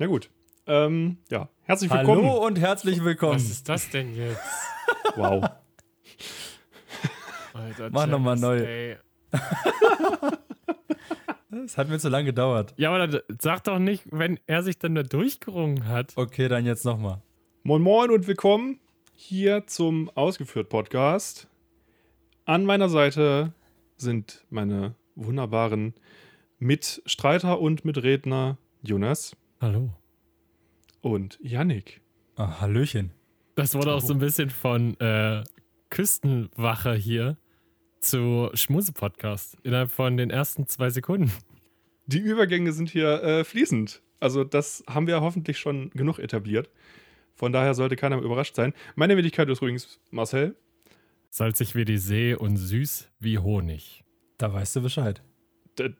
Na gut. Ähm, ja, herzlich willkommen. Hallo und herzlich willkommen. Was ist das denn jetzt? Wow. Alter, Mach noch mal James, neu. Das hat mir zu lange gedauert. Ja, aber dann sag doch nicht, wenn er sich dann da durchgerungen hat. Okay, dann jetzt nochmal. Moin Moin und willkommen hier zum Ausgeführt Podcast. An meiner Seite sind meine wunderbaren Mitstreiter und Mitredner Jonas Hallo. und Yannick. Ah, Hallöchen. Das wurde auch so ein bisschen von äh, Küstenwache hier zu Schmuse-Podcast innerhalb von den ersten zwei Sekunden. Die Übergänge sind hier äh, fließend. Also das haben wir hoffentlich schon genug etabliert. Von daher sollte keiner mehr überrascht sein. Meine Wenigkeit ist übrigens Marcel. Salzig wie die See und süß wie Honig. Da weißt du Bescheid. D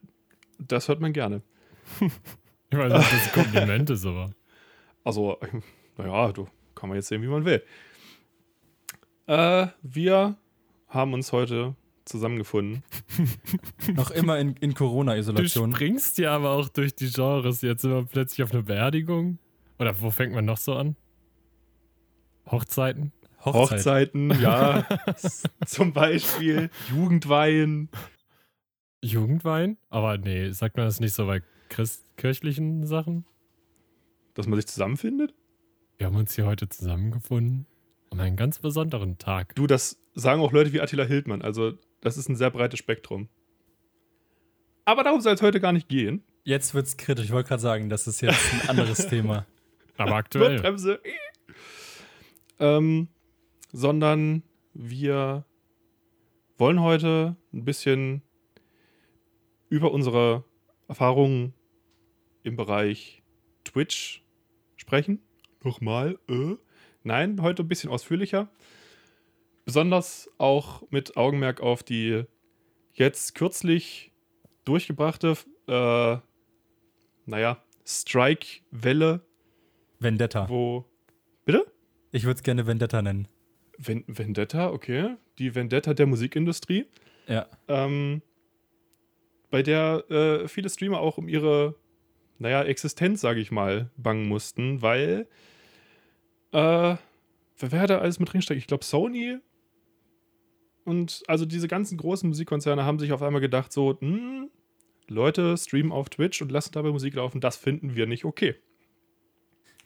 das hört man gerne. Ich weiß nicht, ob das ein Kompliment ist, aber. Also, naja, du kann man jetzt sehen, wie man will. Äh, wir haben uns heute zusammengefunden. Noch immer in, in Du Corona-Isolation. springst ja aber auch durch die Genres. Jetzt sind wir plötzlich auf eine Beerdigung. Oder wo fängt man noch so an? Hochzeiten? Hochzeit. Hochzeiten, ja. Zum Beispiel Jugendweihen. Jugendwein? Aber nee, sagt man das nicht so bei Christ kirchlichen Sachen? Dass man sich zusammenfindet? Wir haben uns hier heute zusammengefunden um einen ganz besonderen Tag. Du, das sagen auch Leute wie Attila Hildmann. Also, das ist ein sehr breites Spektrum. Aber darum soll es heute gar nicht gehen. Jetzt wird's kritisch. Ich wollte gerade sagen, das ist jetzt ein anderes Thema. Aber aktuell. Notbremse. Ähm, sondern wir wollen heute ein bisschen über unsere Erfahrungen im Bereich Twitch sprechen. Nochmal, äh? Nein, heute ein bisschen ausführlicher. Besonders auch mit Augenmerk auf die jetzt kürzlich durchgebrachte, äh, naja, Strike-Welle, Vendetta. wo. Bitte? Ich würde es gerne Vendetta nennen. Ven Vendetta, okay. Die Vendetta der Musikindustrie. Ja. Ähm, bei der äh, viele Streamer auch um ihre, naja, Existenz, sage ich mal, bangen mussten, weil, äh, wer wer da alles mit drin steckt? Ich glaube, Sony und also diese ganzen großen Musikkonzerne haben sich auf einmal gedacht, so, hm, Leute streamen auf Twitch und lassen dabei Musik laufen, das finden wir nicht okay.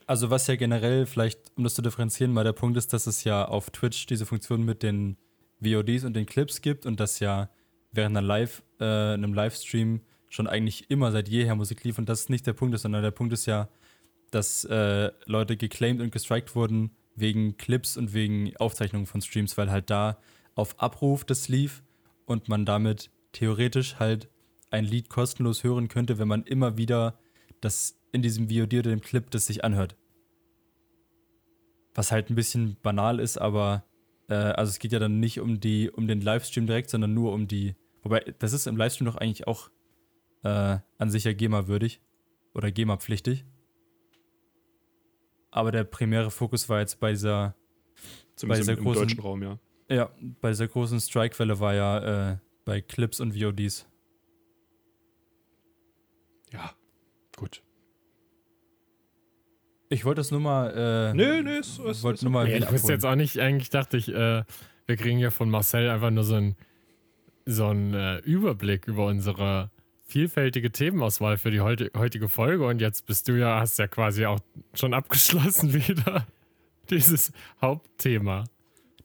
Also was ja generell, vielleicht um das zu differenzieren, mal der Punkt ist, dass es ja auf Twitch diese Funktion mit den VODs und den Clips gibt und dass ja während einer Live, äh, einem Livestream schon eigentlich immer seit jeher Musik lief und das ist nicht der Punkt sondern der Punkt ist ja, dass äh, Leute geclaimed und gestrikt wurden wegen Clips und wegen Aufzeichnungen von Streams, weil halt da auf Abruf das lief und man damit theoretisch halt ein Lied kostenlos hören könnte, wenn man immer wieder das in diesem VOD oder dem Clip das sich anhört. Was halt ein bisschen banal ist, aber äh, also es geht ja dann nicht um die, um den Livestream direkt, sondern nur um die. Wobei, das ist im Livestream doch eigentlich auch äh, an sich ja GEMA-würdig oder GEMA-pflichtig. Aber der primäre Fokus war jetzt bei dieser, Zumindest dieser im, im großen- deutschen Raum, ja. ja, bei dieser großen Strike-Welle war ja äh, bei Clips und VODs. Ja, gut. Ich wollte das nur mal. Äh, Nö, nö, ist- ist- wollte nur mal Nee, ich wusste jetzt auch nicht, eigentlich dachte ich, äh, wir kriegen ja von Marcel einfach nur so einen so äh, Überblick über unsere vielfältige Themenauswahl für die heutige Folge und jetzt bist du ja, hast ja quasi auch schon abgeschlossen wieder dieses Hauptthema.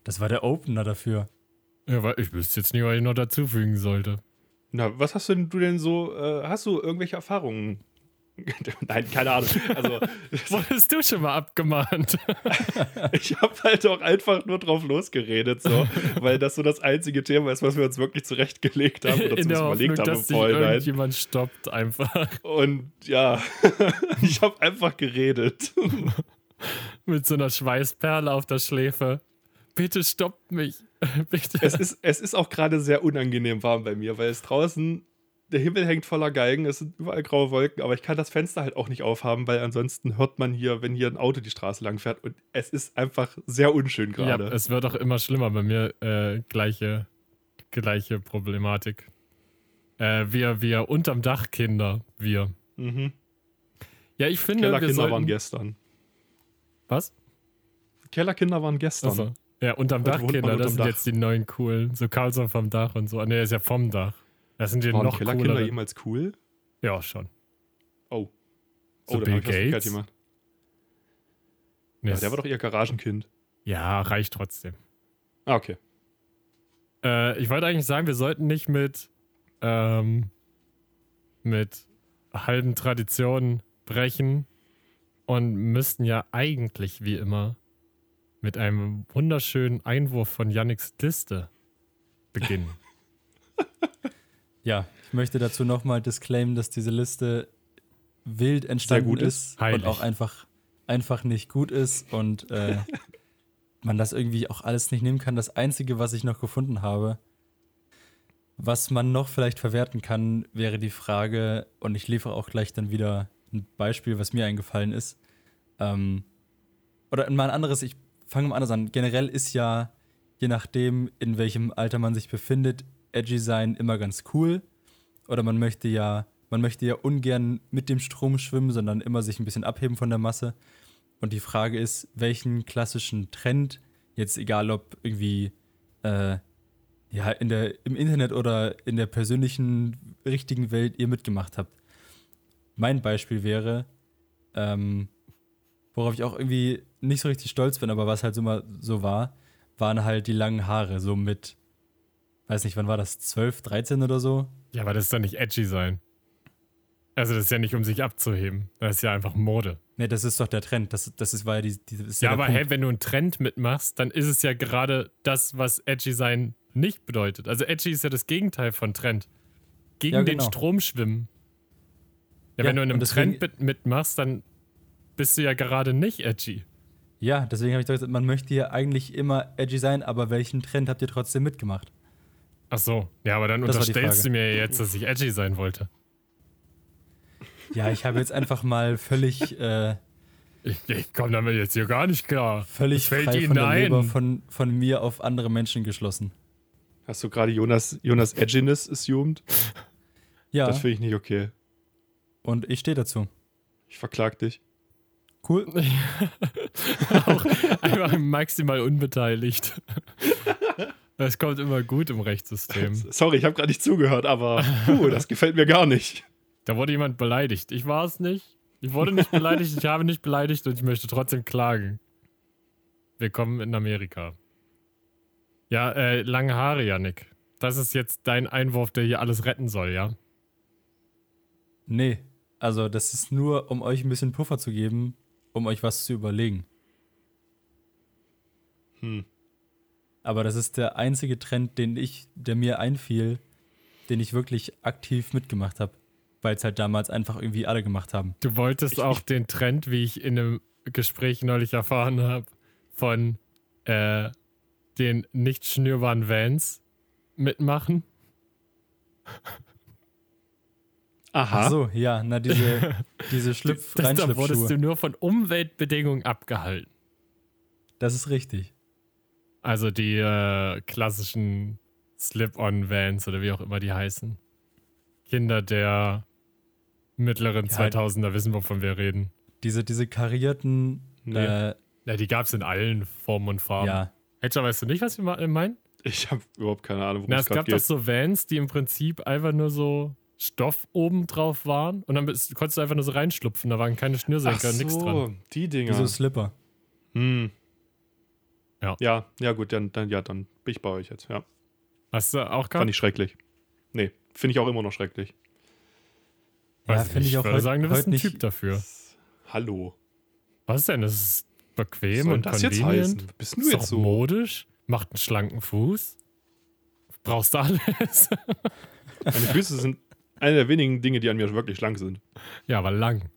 Das war der Opener dafür. Ja, weil ich wüsste jetzt nicht, was ich noch dazufügen sollte. Na, was hast denn du denn so, äh, hast du irgendwelche Erfahrungen? Nein, keine Ahnung. Also, Wurdest du schon mal abgemahnt? ich habe halt auch einfach nur drauf losgeredet, so, weil das so das einzige Thema ist, was wir uns wirklich zurechtgelegt haben oder In zumindest überlegt haben im Vorhinein. irgendjemand stoppt einfach Und ja, ich habe einfach geredet. mit so einer Schweißperle auf der Schläfe. Bitte stoppt mich. Bitte. Es ist, es ist auch gerade sehr unangenehm warm bei mir, weil es draußen, der Himmel hängt voller Geigen, es sind überall graue Wolken, aber ich kann das Fenster halt auch nicht aufhaben, weil ansonsten hört man hier, wenn hier ein Auto die Straße lang fährt und es ist einfach sehr unschön Ja, gerade. es wird auch immer schlimmer bei mir. Äh, gleiche, gleiche Problematik. Äh, wir, wir unterm Dach Kinder, wir. mhm. Ja, ich finde, wir Kellerkinder sollten, waren gestern. Was? Kellerkinder waren gestern. Achso. Ja, unterm Dach, Kinder, das sind jetzt die neuen coolen. So Carlson vom Dach und so. Ne, ist ja vom Dach. Das sind die Waren noch Kellerkinder cooler. jemals cool? Ja, schon. Oh. So oh, Bill Gates? Nee, Ja, der war doch eher Garagenkind. ja, reicht trotzdem. Ah, okay. Äh, ich wollte eigentlich sagen, wir sollten nicht mit, ähm, mit halben Traditionen brechen und müssten ja eigentlich wie immer mit einem wunderschönen Einwurf von Yannicks Liste beginnen. Ja, ich möchte dazu nochmal disclaimen, dass diese Liste wild entstanden gut ist, ist. Und auch einfach, einfach nicht gut ist und äh, man das irgendwie auch alles nicht nehmen kann. Das Einzige, was ich noch gefunden habe, was man noch vielleicht verwerten kann, wäre die Frage, und ich liefere auch gleich dann wieder ein Beispiel, was mir eingefallen ist. Ähm, oder mal ein anderes, ich fange mal anders an. Generell ist ja, je nachdem, in welchem Alter man sich befindet, edgy sein immer ganz cool. Oder man möchte ja, man möchte ja ungern mit dem Strom schwimmen, sondern immer sich ein bisschen abheben von der Masse. Und die Frage ist, welchen klassischen Trend, jetzt egal ob irgendwie äh, ja, in der, im Internet oder in der persönlichen, richtigen Welt ihr mitgemacht habt. Mein Beispiel wäre, ähm, worauf ich auch irgendwie nicht so richtig stolz bin, aber was halt so so war, waren halt die langen Haare, so mit, weiß nicht, wann war das, 12, 13 oder so? ja, aber das ist doch nicht edgy sein. Also das ist ja nicht, um sich abzuheben. Das ist ja einfach Mode. Ne, das ist doch der Trend. Das, das ist, war ja die, die ist Ja, der aber Punkt. hey, wenn du einen Trend mitmachst, dann ist es ja gerade das, was edgy sein nicht bedeutet. Also edgy ist ja das Gegenteil von Trend. Gegen Ja, den genau. Strom schwimmen. Ja, Ja, wenn du in einem deswegen- Trend mit, mitmachst, dann bist du ja gerade nicht edgy. Ja, deswegen habe ich doch gesagt, man möchte ja eigentlich immer edgy sein, aber welchen Trend habt ihr trotzdem mitgemacht? Ach so. Ja, aber dann Das unterstellst du mir ja jetzt, dass ich edgy sein wollte. Ja, ich habe jetzt einfach mal völlig, äh, Ich, ich komme damit jetzt hier gar nicht klar. völlig Was fällt frei Ihnen von der ein? Leber von, von mir auf andere Menschen geschlossen. Hast du gerade Jonas, Jonas Edginess assumed? Ja, Das finde ich nicht okay. und ich stehe dazu. Ich verklag dich. Cool. Auch einfach maximal unbeteiligt. Das kommt immer gut im Rechtssystem. Sorry, ich habe gerade nicht zugehört, aber puh, das gefällt mir gar nicht. Da wurde jemand beleidigt. Ich war es nicht. Ich wurde nicht beleidigt, ich habe nicht beleidigt und ich möchte trotzdem klagen. Willkommen in Amerika. Ja, äh, lange Haare, Yannick. Das ist jetzt dein Einwurf, der hier alles retten soll, ja? Nee, also das ist nur, um euch ein bisschen Puffer zu geben, um euch was zu überlegen. Hm. Aber das ist der einzige Trend, den ich, der mir einfiel, den ich wirklich aktiv mitgemacht habe. Weil es halt damals einfach irgendwie alle gemacht haben. Du wolltest Ich- auch ich- den Trend, wie ich in einem Gespräch neulich erfahren habe, von äh, den nicht schnürbaren Vans mitmachen. Aha. Ach so, ja, na diese, diese Schlüpf Das, da wurdest du nur von Umweltbedingungen abgehalten. Das ist richtig. Also die äh, klassischen Slip-on-Vans oder wie auch immer die heißen. Kinder der mittleren Ja, 2000er wissen, wovon wir reden. Diese, diese karierten, Nee. äh, Ja, die gab es in allen Formen und Farben. ja, Hedger, weißt du nicht, was wir ma- meinen? Ich habe überhaupt keine Ahnung, worum Na, es es gab gerade doch geht. so Vans, die im Prinzip einfach nur so Stoff oben drauf waren und dann bist, konntest du einfach nur so reinschlupfen. Da waren keine Schnürsenker, nichts dran. so, die Dinger. diese Slipper. Hm. Ja. Ja, ja gut, dann, dann, ja, dann bin ich bei euch jetzt. Ja, Hast du auch fand gehabt? ich schrecklich. Nee, finde ich auch immer noch schrecklich. Ja, finde nicht, ich auch würde heut- sagen, du bist ein nicht- Typ dafür. Hallo. Was denn? Das ist bequem soll und das jetzt convenient. heißen? Bist du Ist jetzt so? modisch, macht einen schlanken Fuß. Brauchst du alles? Meine Füße sind eine der wenigen Dinge, die an mir wirklich schlank sind. ja, aber lang.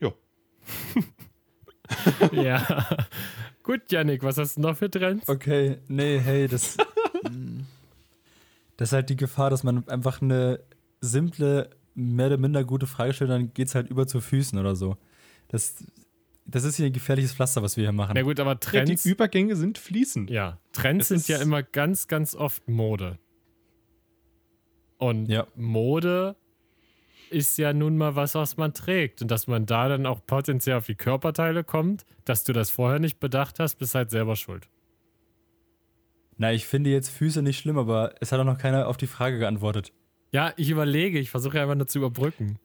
Ja. ja. Gut, Yannick, was hast du noch für Trends? Okay, nee, hey, das. das ist halt die Gefahr, dass man einfach eine simple, mehr oder minder gute Frage stellt, dann geht es halt über zu Füßen oder so. Das, das ist hier ein gefährliches Pflaster, was wir hier machen. Na gut, aber Ja, Trends. die Übergänge sind fließend. Ja, Trends Es sind ja immer ganz, ganz oft Mode. Und Ja. Mode ist ja nun mal was, was man trägt. Und dass man da dann auch potenziell auf die Körperteile kommt, dass du das vorher nicht bedacht hast, bist halt selber schuld. Na, ich finde jetzt Füße nicht schlimm, aber es hat auch noch keiner auf die Frage geantwortet. Ja, ich überlege, ich versuche einfach nur zu überbrücken.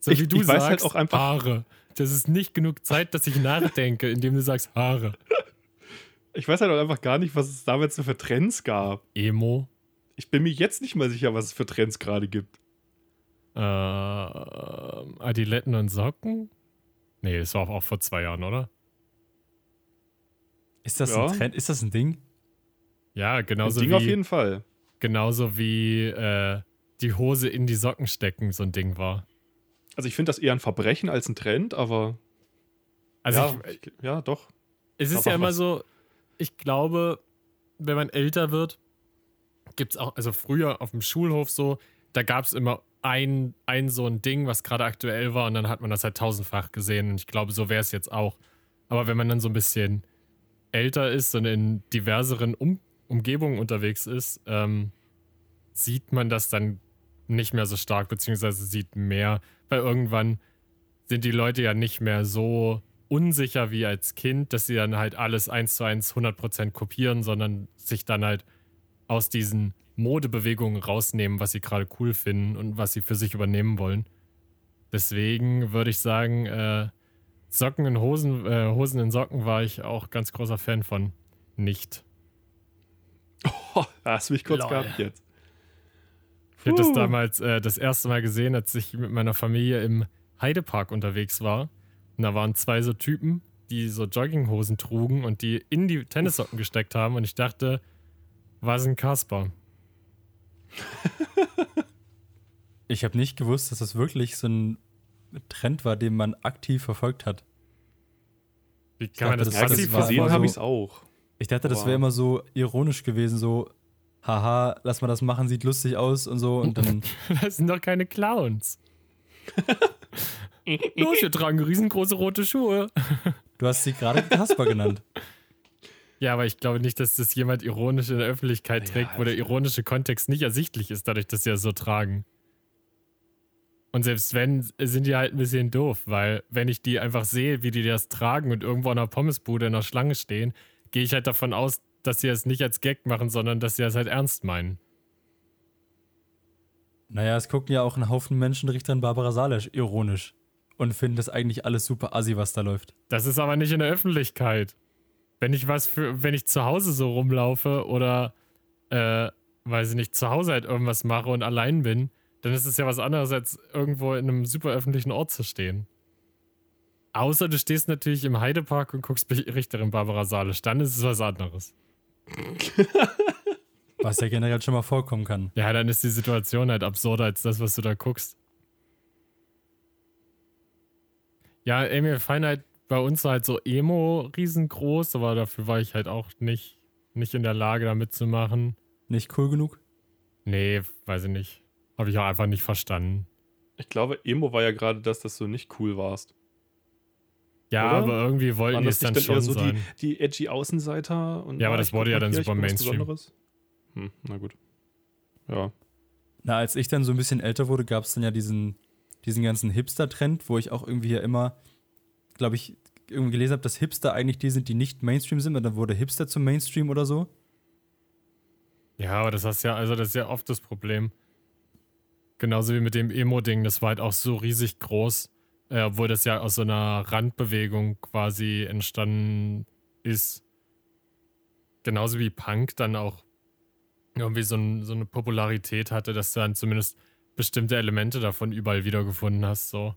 So Ich- wie du ich weiß sagst, halt auch einfach- Haare. Das ist nicht genug Zeit, dass ich nachdenke, indem du sagst Haare. Ich weiß halt auch einfach gar nicht, was es damals so für Trends gab. Emo. Ich bin mir jetzt nicht mal sicher, was es für Trends gerade gibt. Äh, Adiletten und Socken? Nee, das war auch vor zwei Jahren, oder? Ist das Ja. ein Trend? Ist das ein Ding? Ja, Ein genauso Ding wie, auf jeden Fall. genauso wie äh, die Hose in die Socken stecken so ein Ding war. Also ich finde das eher ein Verbrechen als ein Trend, aber Also ja, ich, ich, ja, doch. es ist ja immer was. so, ich glaube, wenn man älter wird, gibt es auch, also früher auf dem Schulhof so, da gab es immer ein, ein so ein Ding, was gerade aktuell war und dann hat man das halt tausendfach gesehen und ich glaube, so wäre es jetzt auch. Aber wenn man dann so ein bisschen älter ist und in diverseren um Umgebungen unterwegs ist, ähm, sieht man das dann nicht mehr so stark, beziehungsweise sieht mehr, weil irgendwann sind die Leute ja nicht mehr so unsicher wie als Kind, dass sie dann halt alles eins zu eins 100% kopieren, sondern sich dann halt aus diesen Modebewegungen rausnehmen, was sie gerade cool finden und was sie für sich übernehmen wollen. Deswegen würde ich sagen, äh, Socken in Hosen, äh, Hosen in Socken war ich auch ganz großer Fan von. Nicht. Oh, da hast du mich kurz Lol. gehabt jetzt. Ich habe das damals äh, das erste Mal gesehen, als ich mit meiner Familie im Heidepark unterwegs war. Und da waren zwei so Typen, die so Jogginghosen trugen und die in die Tennissocken gesteckt haben. Und ich dachte, was ein Kasper. Ich habe nicht gewusst, dass das wirklich so ein Trend war, den man aktiv verfolgt hat. Wie kann man dachte, das das war gesehen immer habe so- ich es auch. Ich dachte, das Wow. wäre immer so ironisch gewesen, so, haha, lass mal das machen, sieht lustig aus und so. Und dann, Das sind doch keine Clowns. Los, wir tragen riesengroße rote Schuhe. du hast sie gerade Kasper genannt. Ja, aber ich glaube nicht, dass das jemand ironisch in der Öffentlichkeit Ja, trägt, wo der ironische Kontext nicht ersichtlich ist, dadurch, dass sie das so tragen. Und selbst wenn, sind die halt ein bisschen doof, weil wenn ich die einfach sehe, wie die das tragen und irgendwo an einer Pommesbude in der Schlange stehen, gehe ich halt davon aus, dass sie das nicht als Gag machen, sondern dass sie das halt ernst meinen. Naja, es gucken ja auch ein Haufen Menschen Richterin Barbara Salesch ironisch und finden das eigentlich alles super assi, was da läuft. Das ist aber nicht in der Öffentlichkeit. Wenn ich was für, wenn ich zu Hause so rumlaufe oder, äh, weiß ich nicht, zu Hause halt irgendwas mache und allein bin, dann ist es ja was anderes, als irgendwo in einem super öffentlichen Ort zu stehen. Außer du stehst natürlich im Heidepark und guckst Richterin Barbara Salisch, dann ist es was anderes. Was ja generell schon mal vorkommen kann. Ja, dann ist die Situation halt absurder als das, was du da guckst. Ja, ey, mir fallen halt bei uns halt so Emo riesengroß, aber dafür war ich halt auch nicht, nicht in der Lage, da mitzumachen. Nicht cool genug? Nee, weiß ich nicht. Habe ich auch einfach nicht verstanden. Ich glaube, Emo war ja gerade das, dass du nicht cool warst. Ja, Oder? aber irgendwie wollten die das es dann schon eher so die, sein. die edgy Außenseiter? Und Ja, aber das wurde ja dann hier, super Mainstream. Hm, na gut. Ja. Na, als ich dann so ein bisschen älter wurde, gab es dann ja diesen, diesen ganzen Hipster-Trend, wo ich auch irgendwie ja immer, glaube ich, irgendwie gelesen habe, dass Hipster eigentlich die sind, die nicht Mainstream sind, und dann wurde Hipster zum Mainstream oder so. Ja, aber das hast ja, also das ist ja oft das Problem. Genauso wie mit dem Emo-Ding, das war halt auch so riesig groß, äh, obwohl das ja aus so einer Randbewegung quasi entstanden ist. Genauso wie Punk dann auch irgendwie so, ein, so eine Popularität hatte, dass du dann zumindest bestimmte Elemente davon überall wiedergefunden hast. So.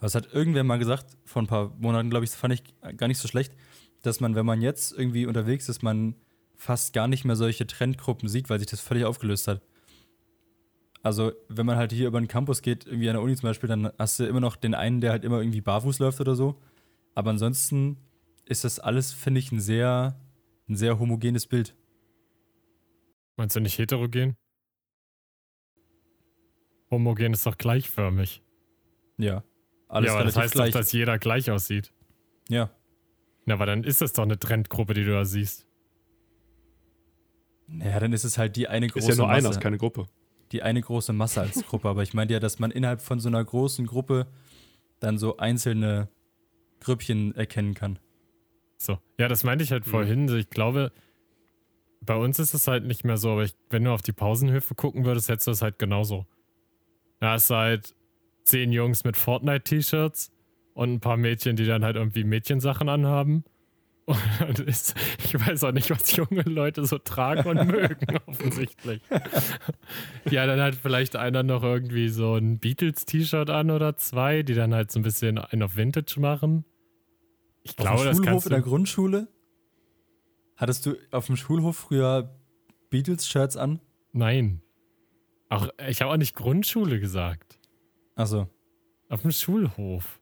Was hat irgendwer mal gesagt, vor ein paar Monaten, glaube ich, das fand ich gar nicht so schlecht, dass man, wenn man jetzt irgendwie unterwegs ist, man fast gar nicht mehr solche Trendgruppen sieht, weil sich das völlig aufgelöst hat. Also, wenn man halt hier über den Campus geht, irgendwie an der Uni zum Beispiel, dann hast du immer noch den einen, der halt immer irgendwie barfuß läuft oder so. Aber ansonsten ist das alles, finde ich, ein sehr, ein sehr homogenes Bild. Meinst du nicht heterogen? Homogen ist doch gleichförmig. Ja. Alles ja, aber das relativ heißt gleich. doch, dass jeder gleich aussieht. ja. Na, aber dann ist das doch eine Trendgruppe, die du da siehst. Naja, dann ist es halt die eine große Ist ja nur einer, Masse. ist keine Gruppe. die eine große Masse als Gruppe, aber ich meinte ja, dass man innerhalb von so einer großen Gruppe dann so einzelne Grüppchen erkennen kann. So. Ja, das meinte ich halt Mhm. vorhin. Ich glaube, bei uns ist es halt nicht mehr so, aber ich, wenn du auf die Pausenhöfe gucken würdest, hättest du es halt genauso. Da ist halt zehn Jungs mit Fortnite-T-Shirts und ein paar Mädchen, die dann halt irgendwie Mädchensachen anhaben. Und ist, ich weiß auch nicht, was junge Leute so tragen und mögen, offensichtlich. Ja, dann halt vielleicht einer noch irgendwie so ein Beatles-T-Shirt an oder zwei, die dann halt so ein bisschen einen auf Vintage machen. Ich glaube, auf dem das Schulhof kannst in der. Grundschule? Hattest du auf dem Schulhof früher Beatles-Shirts an? Nein. Auch, ich habe auch nicht Grundschule gesagt. Achso. Auf dem Schulhof.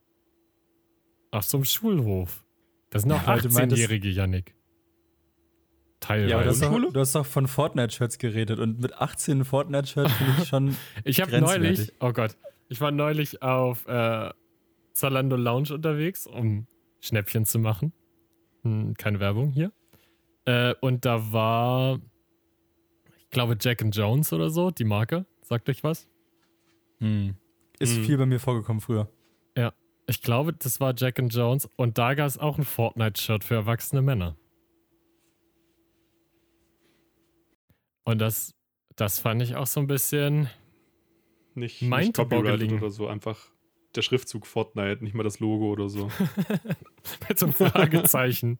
Auf so einem Schulhof. Das sind auch Ja, weil du meintest- 18-jährige, Yannick. Teilweise. Ja, aber du hast, doch, du hast doch von Fortnite-Shirts geredet und mit 18 Fortnite-Shirts finde ich schon. ich habe grenzwertig. neulich, oh Gott, ich war neulich auf äh, Zalando Lounge unterwegs, um Schnäppchen zu machen. Hm, keine Werbung hier. Äh, und da war, ich glaube, Jack and Jones oder so, die Marke. Sagt euch was? Hm. Ist Hm. viel bei mir vorgekommen früher. Ich glaube, das war Jack and Jones und da gab es auch ein Fortnite-Shirt für erwachsene Männer. Und das, das fand ich auch so ein bisschen. Nicht, nicht copyrighted oder so, einfach der Schriftzug Fortnite, nicht mal das Logo oder so. mit so einem Fragezeichen.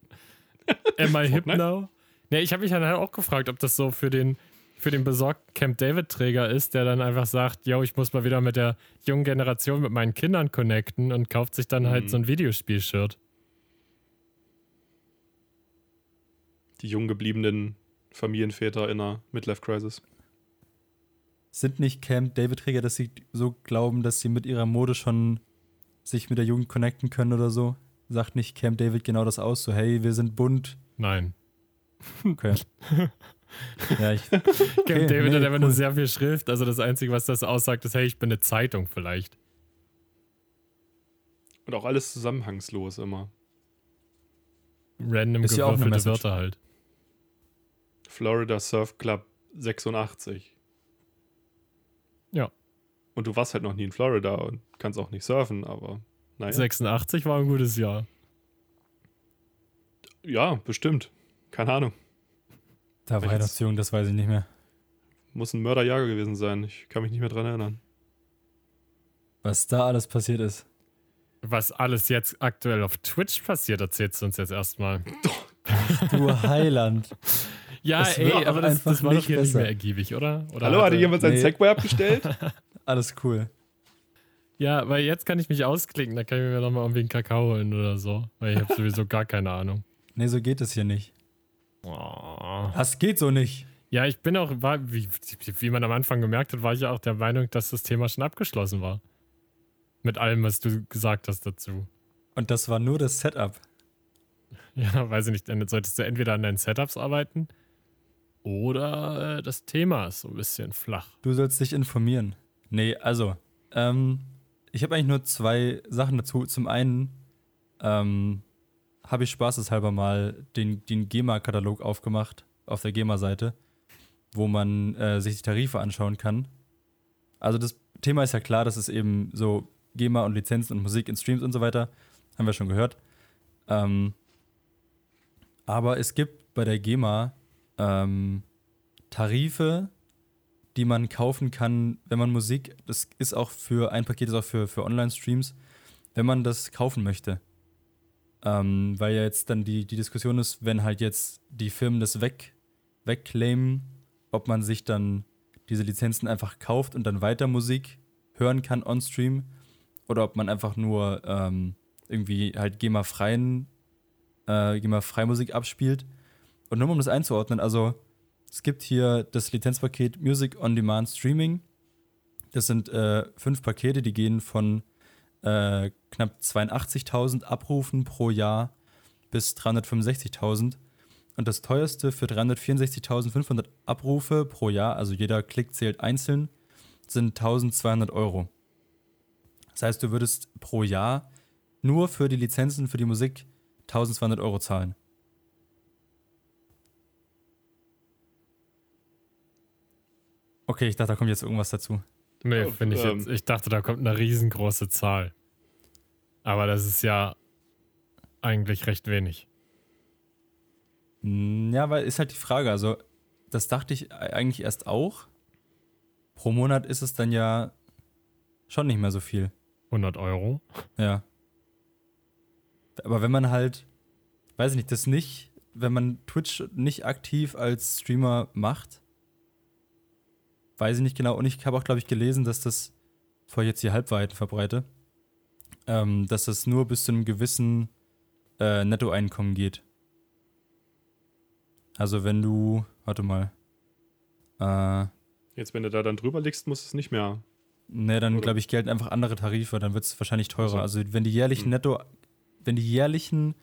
Am I hip now? Ne, ich habe mich dann halt auch gefragt, ob das so für den, für den besorgten Camp David-Träger ist, der dann einfach sagt: Yo, ich muss mal wieder mit der jungen Generation, mit meinen Kindern connecten und kauft sich dann halt Mhm. so ein Videospiel-Shirt. Die jung gebliebenen Familienväter in einer Midlife-Crisis. Sind nicht Camp David-Träger, dass sie so glauben, dass sie mit ihrer Mode schon sich mit der Jugend connecten können oder so? Sagt nicht Camp David genau das aus? So, hey, wir sind bunt. Nein. Okay. ja, ich, Camp Okay, David nee, hat einfach nur sehr viel Schrift. Also das Einzige, was das aussagt, ist, hey, ich bin eine Zeitung vielleicht. Und auch alles zusammenhangslos immer. Random Ist ja auch eine gewürfelte Message. Wörter halt. Florida Surf Club 86. Ja. Und du warst halt noch nie in Florida und kannst auch nicht surfen, aber naja. 86 war ein gutes Jahr. Ja, bestimmt. Keine Ahnung. Da war ich noch zu jung, das weiß ich nicht mehr. Muss ein Mörderjager gewesen sein. Ich kann mich nicht mehr dran erinnern. Was da alles passiert ist. Was alles jetzt aktuell auf Twitch passiert, erzählst du uns jetzt erstmal. Du Heiland. Ja, Es ey, aber das, das war doch nicht hier nicht besser. mehr ergiebig, oder? oder Hallo, hatte er- jemand sein Nee. Segway abgestellt? Alles cool. Ja, weil jetzt kann ich mich ausklicken, da kann ich mir nochmal irgendwie einen Kakao holen oder so. Weil ich habe sowieso gar keine Ahnung. Nee, so geht es hier nicht. Oh. Das geht so nicht. Ja, ich bin auch, war, wie, wie man am Anfang gemerkt hat, war ich ja auch der Meinung, dass das Thema schon abgeschlossen war. Mit allem, was du gesagt hast dazu. Und das war nur das Setup. Ja, weiß ich nicht, dann solltest du entweder an deinen Setups arbeiten oder äh, das Thema ist so ein bisschen flach. Du sollst dich informieren. Nee, also, ähm, ich habe eigentlich nur zwei Sachen dazu. Zum einen ähm, habe ich spaßeshalber mal den, den GEMA-Katalog aufgemacht auf der GEMA-Seite, wo man äh, sich die Tarife anschauen kann. Also das Thema ist ja klar, das ist eben so GEMA und Lizenzen und Musik in Streams und so weiter. Haben wir schon gehört. Ähm, aber es gibt bei der GEMA ähm, Tarife, die man kaufen kann, wenn man Musik, das ist auch für, ein Paket ist auch für, für Online-Streams, wenn man das kaufen möchte. Ähm, weil ja jetzt dann die, die Diskussion ist, wenn halt jetzt die Firmen das weg, wegclaimen, ob man sich dann diese Lizenzen einfach kauft und dann weiter Musik hören kann on-stream oder ob man einfach nur ähm, irgendwie halt GEMA-freien, äh, GEMA-Freimusik abspielt. Und nur um das einzuordnen, also es gibt hier das Lizenzpaket Music on Demand Streaming. Das sind äh, fünf Pakete, die gehen von äh, knapp 82.000 Abrufen pro Jahr bis 365.000. Und das teuerste für 364.500 Abrufe pro Jahr, also jeder Klick zählt einzeln, sind 1.200 Euro. Das heißt, du würdest pro Jahr nur für die Lizenzen für die Musik 1.200 Euro zahlen. Okay, ich dachte, da kommt jetzt irgendwas dazu. Nee, finde ich ähm. jetzt. Ich dachte, da kommt eine riesengroße Zahl. Aber das ist ja eigentlich recht wenig. Hm, Ja, weil ist halt die Frage. Also, das dachte ich eigentlich erst auch. Pro Monat ist es dann ja schon nicht mehr so viel. 100 Euro. Ja. Aber wenn man halt, weiß ich nicht, das nicht, wenn man Twitch nicht aktiv als Streamer macht, weiß ich nicht genau. Und ich habe auch, glaube ich, gelesen, dass das, bevor ich jetzt die Halbwahrheiten verbreite, ähm, dass das nur bis zu einem gewissen äh, Nettoeinkommen geht. Also wenn du, warte mal, äh, Jetzt, wenn du da dann drüber liegst, muss es nicht mehr. Ne, dann glaube ich, gelten einfach andere Tarife, dann wird es wahrscheinlich teurer. Ach so. Also wenn die jährlichen Hm. Netto, wenn die jährlichen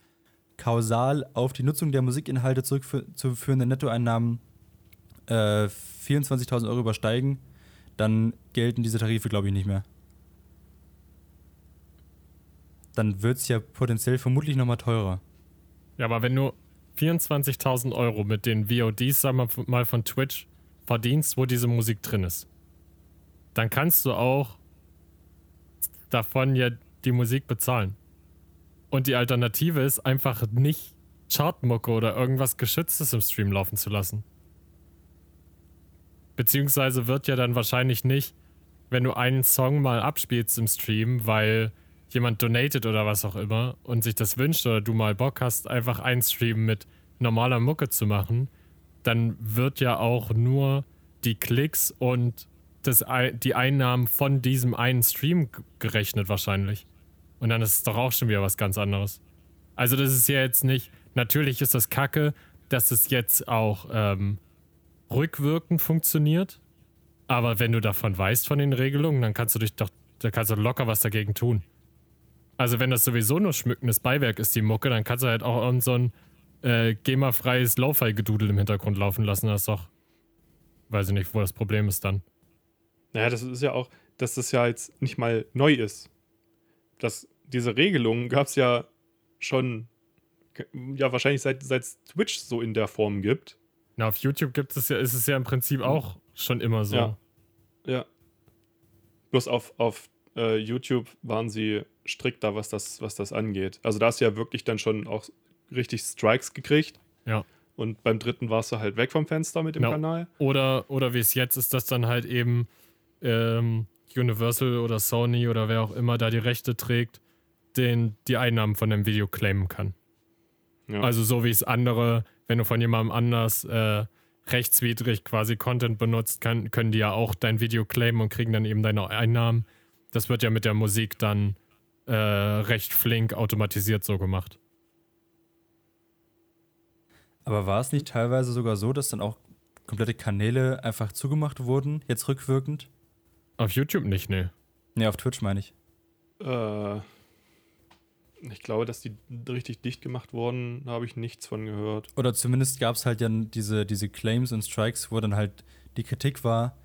kausal auf die Nutzung der Musikinhalte zurückzuführenden Nettoeinnahmen äh, 24.000 Euro übersteigen, dann gelten diese Tarife, glaube ich, nicht mehr. Dann wird es ja potenziell vermutlich nochmal teurer. Ja, aber wenn du 24.000 Euro mit den VODs, sagen wir mal von Twitch, verdienst, wo diese Musik drin ist, dann kannst du auch davon ja die Musik bezahlen. Und die Alternative ist einfach nicht Chartmucke oder irgendwas Geschütztes im Stream laufen zu lassen. Beziehungsweise wird ja dann wahrscheinlich nicht, wenn du einen Song mal abspielst im Stream, weil jemand donatet oder was auch immer und sich das wünscht oder du mal Bock hast, einfach einen Stream mit normaler Mucke zu machen, dann wird ja auch nur die Klicks und das, die Einnahmen von diesem einen Stream gerechnet wahrscheinlich. Und dann ist es doch auch schon wieder was ganz anderes. Also das ist ja jetzt nicht, natürlich ist das Kacke, dass es jetzt auch ähm, rückwirkend funktioniert, aber wenn du davon weißt von den Regelungen, dann kannst du dich doch, da kannst du locker was dagegen tun. Also wenn das sowieso nur schmückendes Beiwerk ist, die Mucke, dann kannst du halt auch irgend so ein äh, GEMA-freies Lo-Fi-Gedudel im Hintergrund laufen lassen. Das ist doch, weiß ich nicht, wo das Problem ist dann. Naja, das ist ja auch, dass das ja jetzt nicht mal neu ist. Das, diese Regelung gab es ja schon, ja, wahrscheinlich seit seit es Twitch so in der Form gibt. Na, auf YouTube gibt es ja, ist es ja im Prinzip auch schon immer so. Ja. Ja. Bloß auf, auf äh, YouTube waren sie strikter, was das, was das angeht. Also da hast du ja wirklich dann schon auch richtig Strikes gekriegt. Ja. Und beim dritten warst du halt weg vom Fenster mit dem Ja. Kanal. Oder, oder wie es jetzt ist, dass dann halt eben ähm, Universal oder Sony oder wer auch immer da die Rechte trägt, den die Einnahmen von dem Video claimen kann. Ja. Also so wie es andere, wenn du von jemandem anders äh, rechtswidrig quasi Content benutzt, kann, können die ja auch dein Video claimen und kriegen dann eben deine Einnahmen. Das wird ja mit der Musik dann äh, recht flink automatisiert so gemacht. Aber war es nicht teilweise sogar so, dass dann auch komplette Kanäle einfach zugemacht wurden, jetzt rückwirkend? Auf YouTube nicht, ne. Ne, auf Twitch meine ich. Äh, ich glaube, dass die richtig dicht gemacht wurden, da habe ich nichts von gehört. Oder zumindest gab es halt ja diese, diese Claims und Strikes, wo dann halt die Kritik war,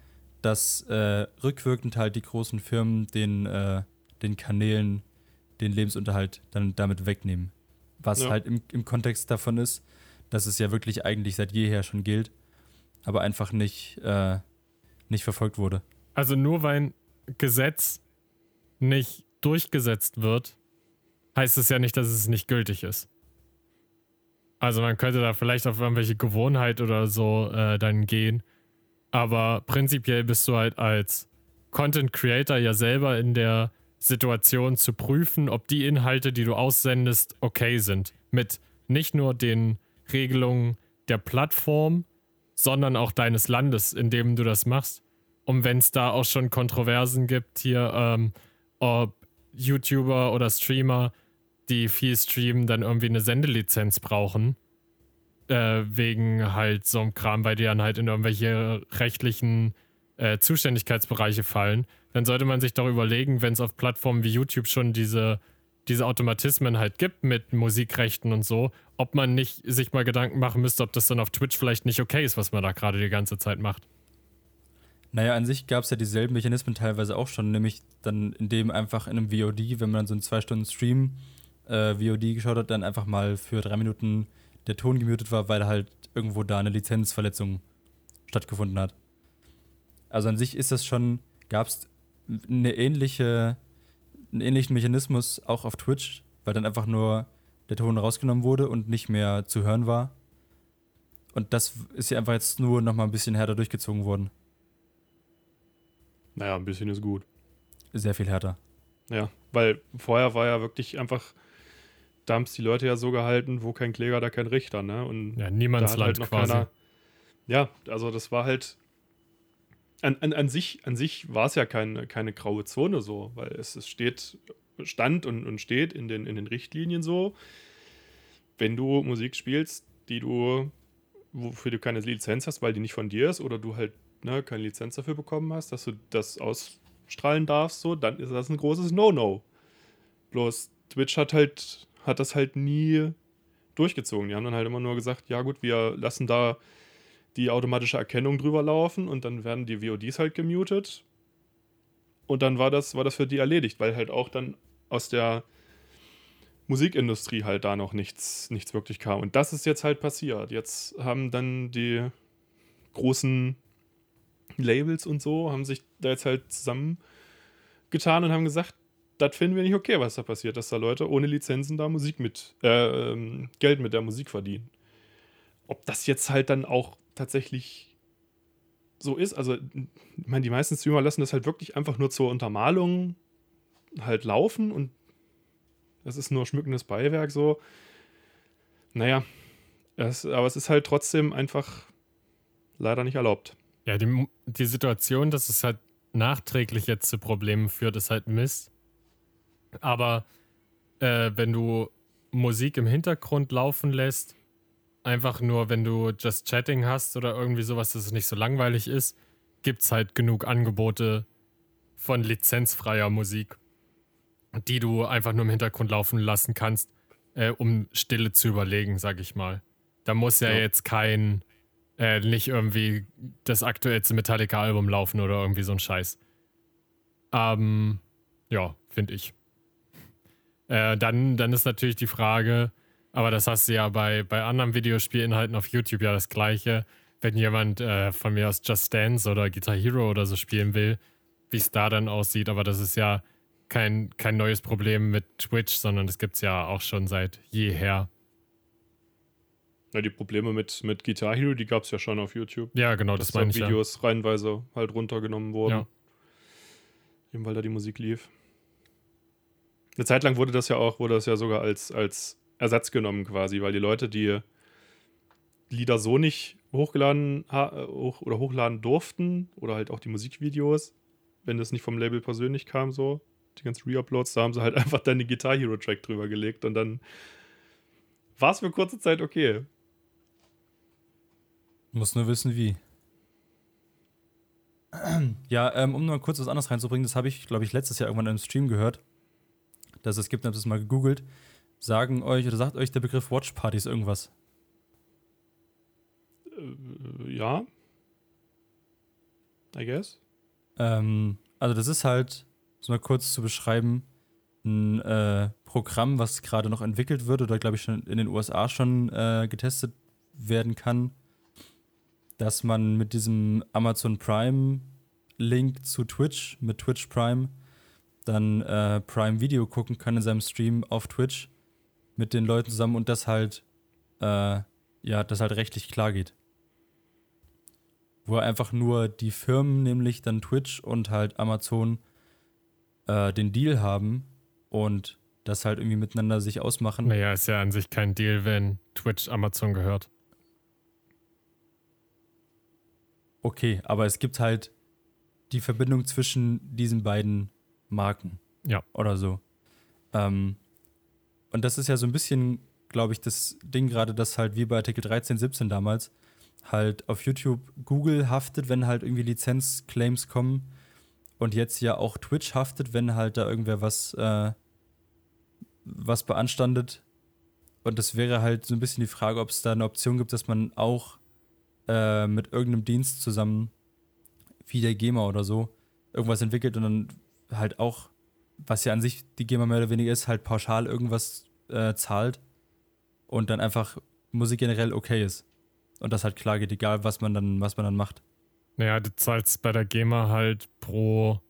dass äh, rückwirkend halt die großen Firmen den, äh, den Kanälen den Lebensunterhalt dann damit wegnehmen. Was Ja. halt im, im Kontext davon ist, dass es ja wirklich eigentlich seit jeher schon gilt, aber einfach nicht, äh, nicht verfolgt wurde. Also nur weil ein Gesetz nicht durchgesetzt wird, heißt es ja nicht, dass es nicht gültig ist. Also man könnte da vielleicht auf irgendwelche Gewohnheit oder so äh, dann gehen. Aber prinzipiell bist du halt als Content Creator ja selber in der Situation zu prüfen, ob die Inhalte, die du aussendest, okay sind. Mit nicht nur den Regelungen der Plattform, sondern auch deines Landes, in dem du das machst. Und wenn es da auch schon Kontroversen gibt, hier, ähm, ob YouTuber oder Streamer, die viel streamen, dann irgendwie eine Sendelizenz brauchen, äh, wegen halt so einem Kram, weil die dann halt in irgendwelche rechtlichen äh, Zuständigkeitsbereiche fallen, dann sollte man sich doch überlegen, wenn es auf Plattformen wie YouTube schon diese, diese Automatismen halt gibt mit Musikrechten und so, ob man nicht sich mal Gedanken machen müsste, ob das dann auf Twitch vielleicht nicht okay ist, was man da gerade die ganze Zeit macht. Naja, an sich gab es ja dieselben Mechanismen teilweise auch schon, nämlich dann in dem einfach in einem VOD, wenn man dann so einen zwei Stunden Stream äh, VOD geschaut hat, dann einfach mal für drei Minuten der Ton gemutet war, weil halt irgendwo da eine Lizenzverletzung stattgefunden hat. Also an sich ist das schon, gab es eine ähnliche, einen ähnlichen Mechanismus auch auf Twitch, weil dann einfach nur der Ton rausgenommen wurde und nicht mehr zu hören war. Und das ist ja einfach jetzt nur noch mal ein bisschen härter durchgezogen worden. Naja, ein bisschen ist gut. Sehr viel härter. Ja, weil vorher war ja wirklich einfach, da haben es die Leute ja so gehalten, wo kein Kläger, da kein Richter, ne? Und Ja, da niemands hat Land halt noch quasi. keiner. Ja, also das war halt. An, an, an sich, an sich war es ja keine, keine graue Zone so, weil es, es steht, stand und, und steht in den, in den Richtlinien so, wenn du Musik spielst, die du, wofür du keine Lizenz hast, weil die nicht von dir ist, oder du halt ne, keine Lizenz dafür bekommen hast, dass du das ausstrahlen darfst, so, dann ist das ein großes No-No. Bloß Twitch hat halt, hat das halt nie durchgezogen. Die haben dann halt immer nur gesagt, ja gut, wir lassen da die automatische Erkennung drüber laufen und dann werden die VODs halt gemutet. Und dann war das, war das für die erledigt, weil halt auch dann aus der Musikindustrie halt da noch nichts, nichts wirklich kam. Und das ist jetzt halt passiert. Jetzt haben dann die großen Labels und so, haben sich da jetzt halt zusammengetan und haben gesagt, das finden wir nicht okay, was da passiert, dass da Leute ohne Lizenzen da Musik mit, äh, ähm, Geld mit der Musik verdienen. Ob das jetzt halt dann auch tatsächlich so ist, also ich meine, die meisten Streamer lassen das halt wirklich einfach nur zur Untermalung halt laufen und das ist nur schmückendes Beiwerk so. Naja, es, aber es ist halt trotzdem einfach leider nicht erlaubt. Ja, die, die Situation, dass es halt nachträglich jetzt zu Problemen führt, ist halt Mist. Aber äh, wenn du Musik im Hintergrund laufen lässt, einfach nur, wenn du Just Chatting hast oder irgendwie sowas, dass es nicht so langweilig ist, gibt es halt genug Angebote von lizenzfreier Musik, die du einfach nur im Hintergrund laufen lassen kannst, äh, um Stille zu überlegen, sag ich mal. Da muss ja, Ja. jetzt kein, äh, nicht irgendwie das aktuellste Metallica-Album laufen oder irgendwie so ein Scheiß. Ähm, ja, finde ich. Äh, dann, dann ist natürlich die Frage, aber das hast du ja bei, bei anderen Videospielinhalten auf YouTube ja das gleiche. Wenn jemand äh, von mir aus Just Dance oder Guitar Hero oder so spielen will, wie es da dann aussieht, aber das ist ja kein, kein neues Problem mit Twitch, sondern das gibt es ja auch schon seit jeher. Ja, die Probleme mit, mit Guitar Hero, die gab es ja schon auf YouTube. Ja, genau, dass das da meine ich ja. Videos reihenweise halt runtergenommen wurden. Ja. Eben weil da die Musik lief. Eine Zeit lang wurde das ja auch, wurde das ja sogar als, als Ersatz genommen quasi, weil die Leute, die Lieder so nicht hochgeladen hoch, oder hochladen durften oder halt auch die Musikvideos, wenn das nicht vom Label persönlich kam, so, die ganzen Reuploads, da haben sie halt einfach dann den Guitar Hero Track drüber gelegt und dann war es für kurze Zeit okay. Muss nur wissen, wie. Ja, ähm, um nur kurz was anderes reinzubringen, das habe ich, glaube ich, letztes Jahr irgendwann einem Stream gehört, dass es gibt, habe das mal gegoogelt. Sagen euch oder sagt euch der Begriff Watchpartys irgendwas? Äh, ja. I guess. Ähm, also das ist halt, um es mal kurz zu beschreiben, ein äh, Programm, was gerade noch entwickelt wird oder glaube ich schon in den USA schon äh, getestet werden kann, dass man mit diesem Amazon Prime Link zu Twitch, mit Twitch Prime, dann äh, Prime Video gucken kann in seinem Stream auf Twitch mit den Leuten zusammen und das halt, äh, ja, das halt rechtlich klar geht wo einfach nur die Firmen, nämlich dann Twitch und halt Amazon, äh, den Deal haben und das halt irgendwie miteinander sich ausmachen. Naja, ist ja an sich kein Deal, wenn Twitch Amazon gehört. Okay, aber es gibt halt die Verbindung zwischen diesen beiden Marken. Ja. Oder so. Ähm, und das ist ja so ein bisschen, glaube ich, das Ding gerade, dass halt wie bei Artikel 13, 17 damals halt auf YouTube Google haftet, wenn halt irgendwie Lizenzclaims kommen. Und jetzt ja auch Twitch haftet, wenn halt da irgendwer was, äh, was beanstandet. Und das wäre halt so ein bisschen die Frage, ob es da eine Option gibt, dass man auch äh, mit irgendeinem Dienst zusammen, wie der GEMA oder so, irgendwas entwickelt und dann halt auch, was ja an sich die GEMA mehr oder weniger ist, halt pauschal irgendwas äh, zahlt und dann einfach Musik generell okay ist. Und das halt klar geht, egal was man dann, was man dann macht. Naja, du zahlst bei der GEMA halt pro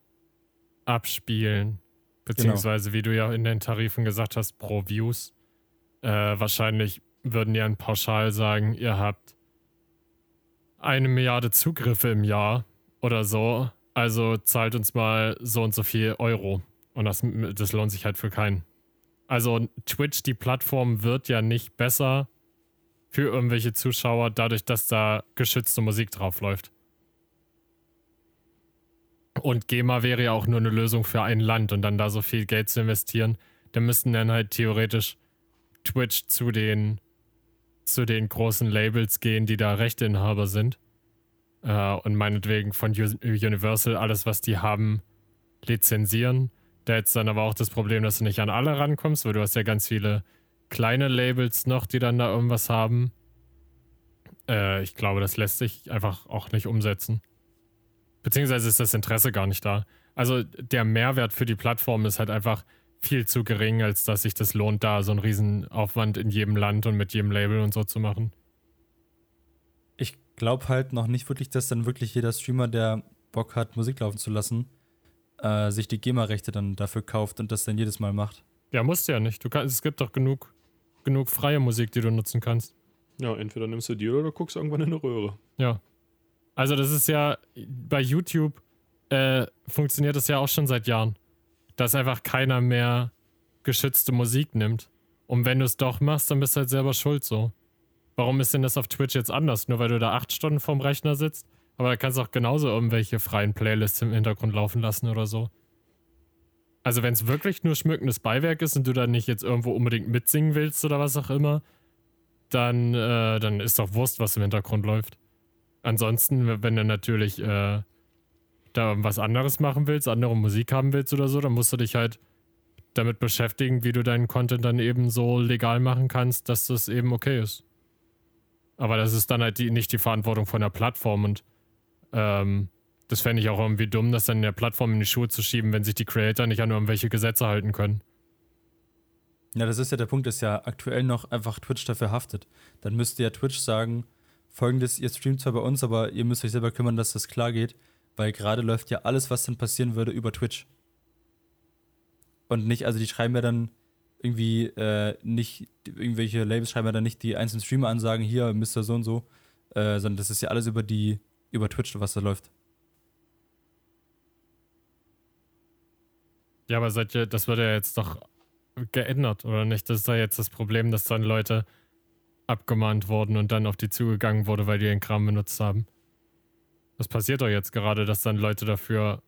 Abspielen. Beziehungsweise, wie du ja in den Tarifen gesagt hast, pro Views. Äh, wahrscheinlich würden die dann pauschal sagen, ihr habt eine Milliarde Zugriffe im Jahr oder so. Also zahlt uns mal so und so viel Euro. Und das, das lohnt sich halt für keinen. Also Twitch, die Plattform, wird ja nicht besser für irgendwelche Zuschauer, dadurch, dass da geschützte Musik drauf läuft. Und GEMA wäre ja auch nur eine Lösung für ein Land und dann da so viel Geld zu investieren. Da müssten dann halt theoretisch Twitch zu den, zu den großen Labels gehen, die da Rechteinhaber sind. Äh, und meinetwegen von Universal alles, was die haben, lizenzieren. Da hättest dann aber auch das Problem, dass du nicht an alle rankommst, weil du hast ja ganz viele kleine Labels noch, die dann da irgendwas haben. Äh, ich glaube, das lässt sich einfach auch nicht umsetzen. Beziehungsweise ist das Interesse gar nicht da. Also der Mehrwert für die Plattform ist halt einfach viel zu gering, als dass sich das lohnt, da so einen Riesenaufwand in jedem Land und mit jedem Label und so zu machen. Ich glaube halt noch nicht wirklich, dass dann wirklich jeder Streamer, der Bock hat, Musik laufen zu lassen, äh, sich die GEMA-Rechte dann dafür kauft und das dann jedes Mal macht. Ja, musst du ja nicht. Du kannst, es gibt doch genug, genug freie Musik, die du nutzen kannst. Ja, entweder nimmst du die oder guckst irgendwann in eine Röhre. Ja. Also das ist ja, bei YouTube äh, funktioniert das ja auch schon seit Jahren, dass einfach keiner mehr geschützte Musik nimmt. Und wenn du es doch machst, dann bist du halt selber schuld so. Warum ist denn das auf Twitch jetzt anders? Nur weil du da acht Stunden vorm Rechner sitzt? Aber da kannst du auch genauso irgendwelche freien Playlists im Hintergrund laufen lassen oder so. Also wenn es wirklich nur schmückendes Beiwerk ist und du da nicht jetzt irgendwo unbedingt mitsingen willst oder was auch immer, dann, äh, dann ist doch Wurst, was im Hintergrund läuft. Ansonsten, wenn du natürlich äh, da was anderes machen willst, andere Musik haben willst oder so, dann musst du dich halt damit beschäftigen, wie du deinen Content dann eben so legal machen kannst, dass das eben okay ist. Aber das ist dann halt die, nicht die Verantwortung von der Plattform und ähm, das fände ich auch irgendwie dumm, das dann der Plattform in die Schuhe zu schieben, wenn sich die Creator nicht an irgendwelche Gesetze halten können. Ja, das ist ja der Punkt, dass ja aktuell noch einfach Twitch dafür haftet. Dann müsste ja Twitch sagen, folgendes, ihr streamt zwar bei uns, aber ihr müsst euch selber kümmern, dass das klar geht, weil gerade läuft ja alles, was dann passieren würde, über Twitch. Und nicht, also die schreiben ja dann irgendwie äh, nicht, irgendwelche Labels schreiben ja dann nicht die einzelnen Streamer an, sagen, hier, Mr. so und so, äh, sondern das ist ja alles über die, über Twitch, was da läuft. Ja, aber seid ihr, das wird ja jetzt doch geändert, oder nicht? Das ist ja jetzt das Problem, dass dann Leute abgemahnt wurden und dann auf die zugegangen wurde, weil die den Kram benutzt haben. Das passiert doch jetzt gerade, dass dann Leute dafür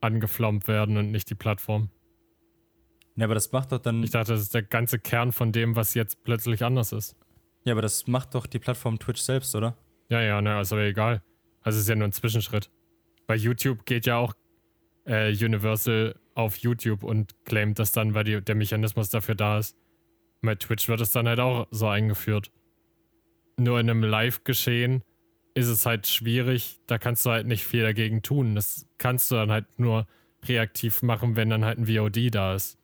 angeflommt werden und nicht die Plattform. Ja, aber das macht doch dann. Ich dachte, das ist der ganze Kern von dem, was jetzt plötzlich anders ist. Ja, aber das macht doch die Plattform Twitch selbst, oder? Ja, ja, ne, ist aber egal. Also es ist ja nur ein Zwischenschritt. Bei YouTube geht ja auch äh, Universal auf YouTube und claimt das dann, weil die, der Mechanismus dafür da ist. Bei Twitch wird es dann halt auch so eingeführt. Nur in einem Live-Geschehen ist es halt schwierig, da kannst du halt nicht viel dagegen tun. Das kannst du dann halt nur reaktiv machen, wenn dann halt ein VOD da ist.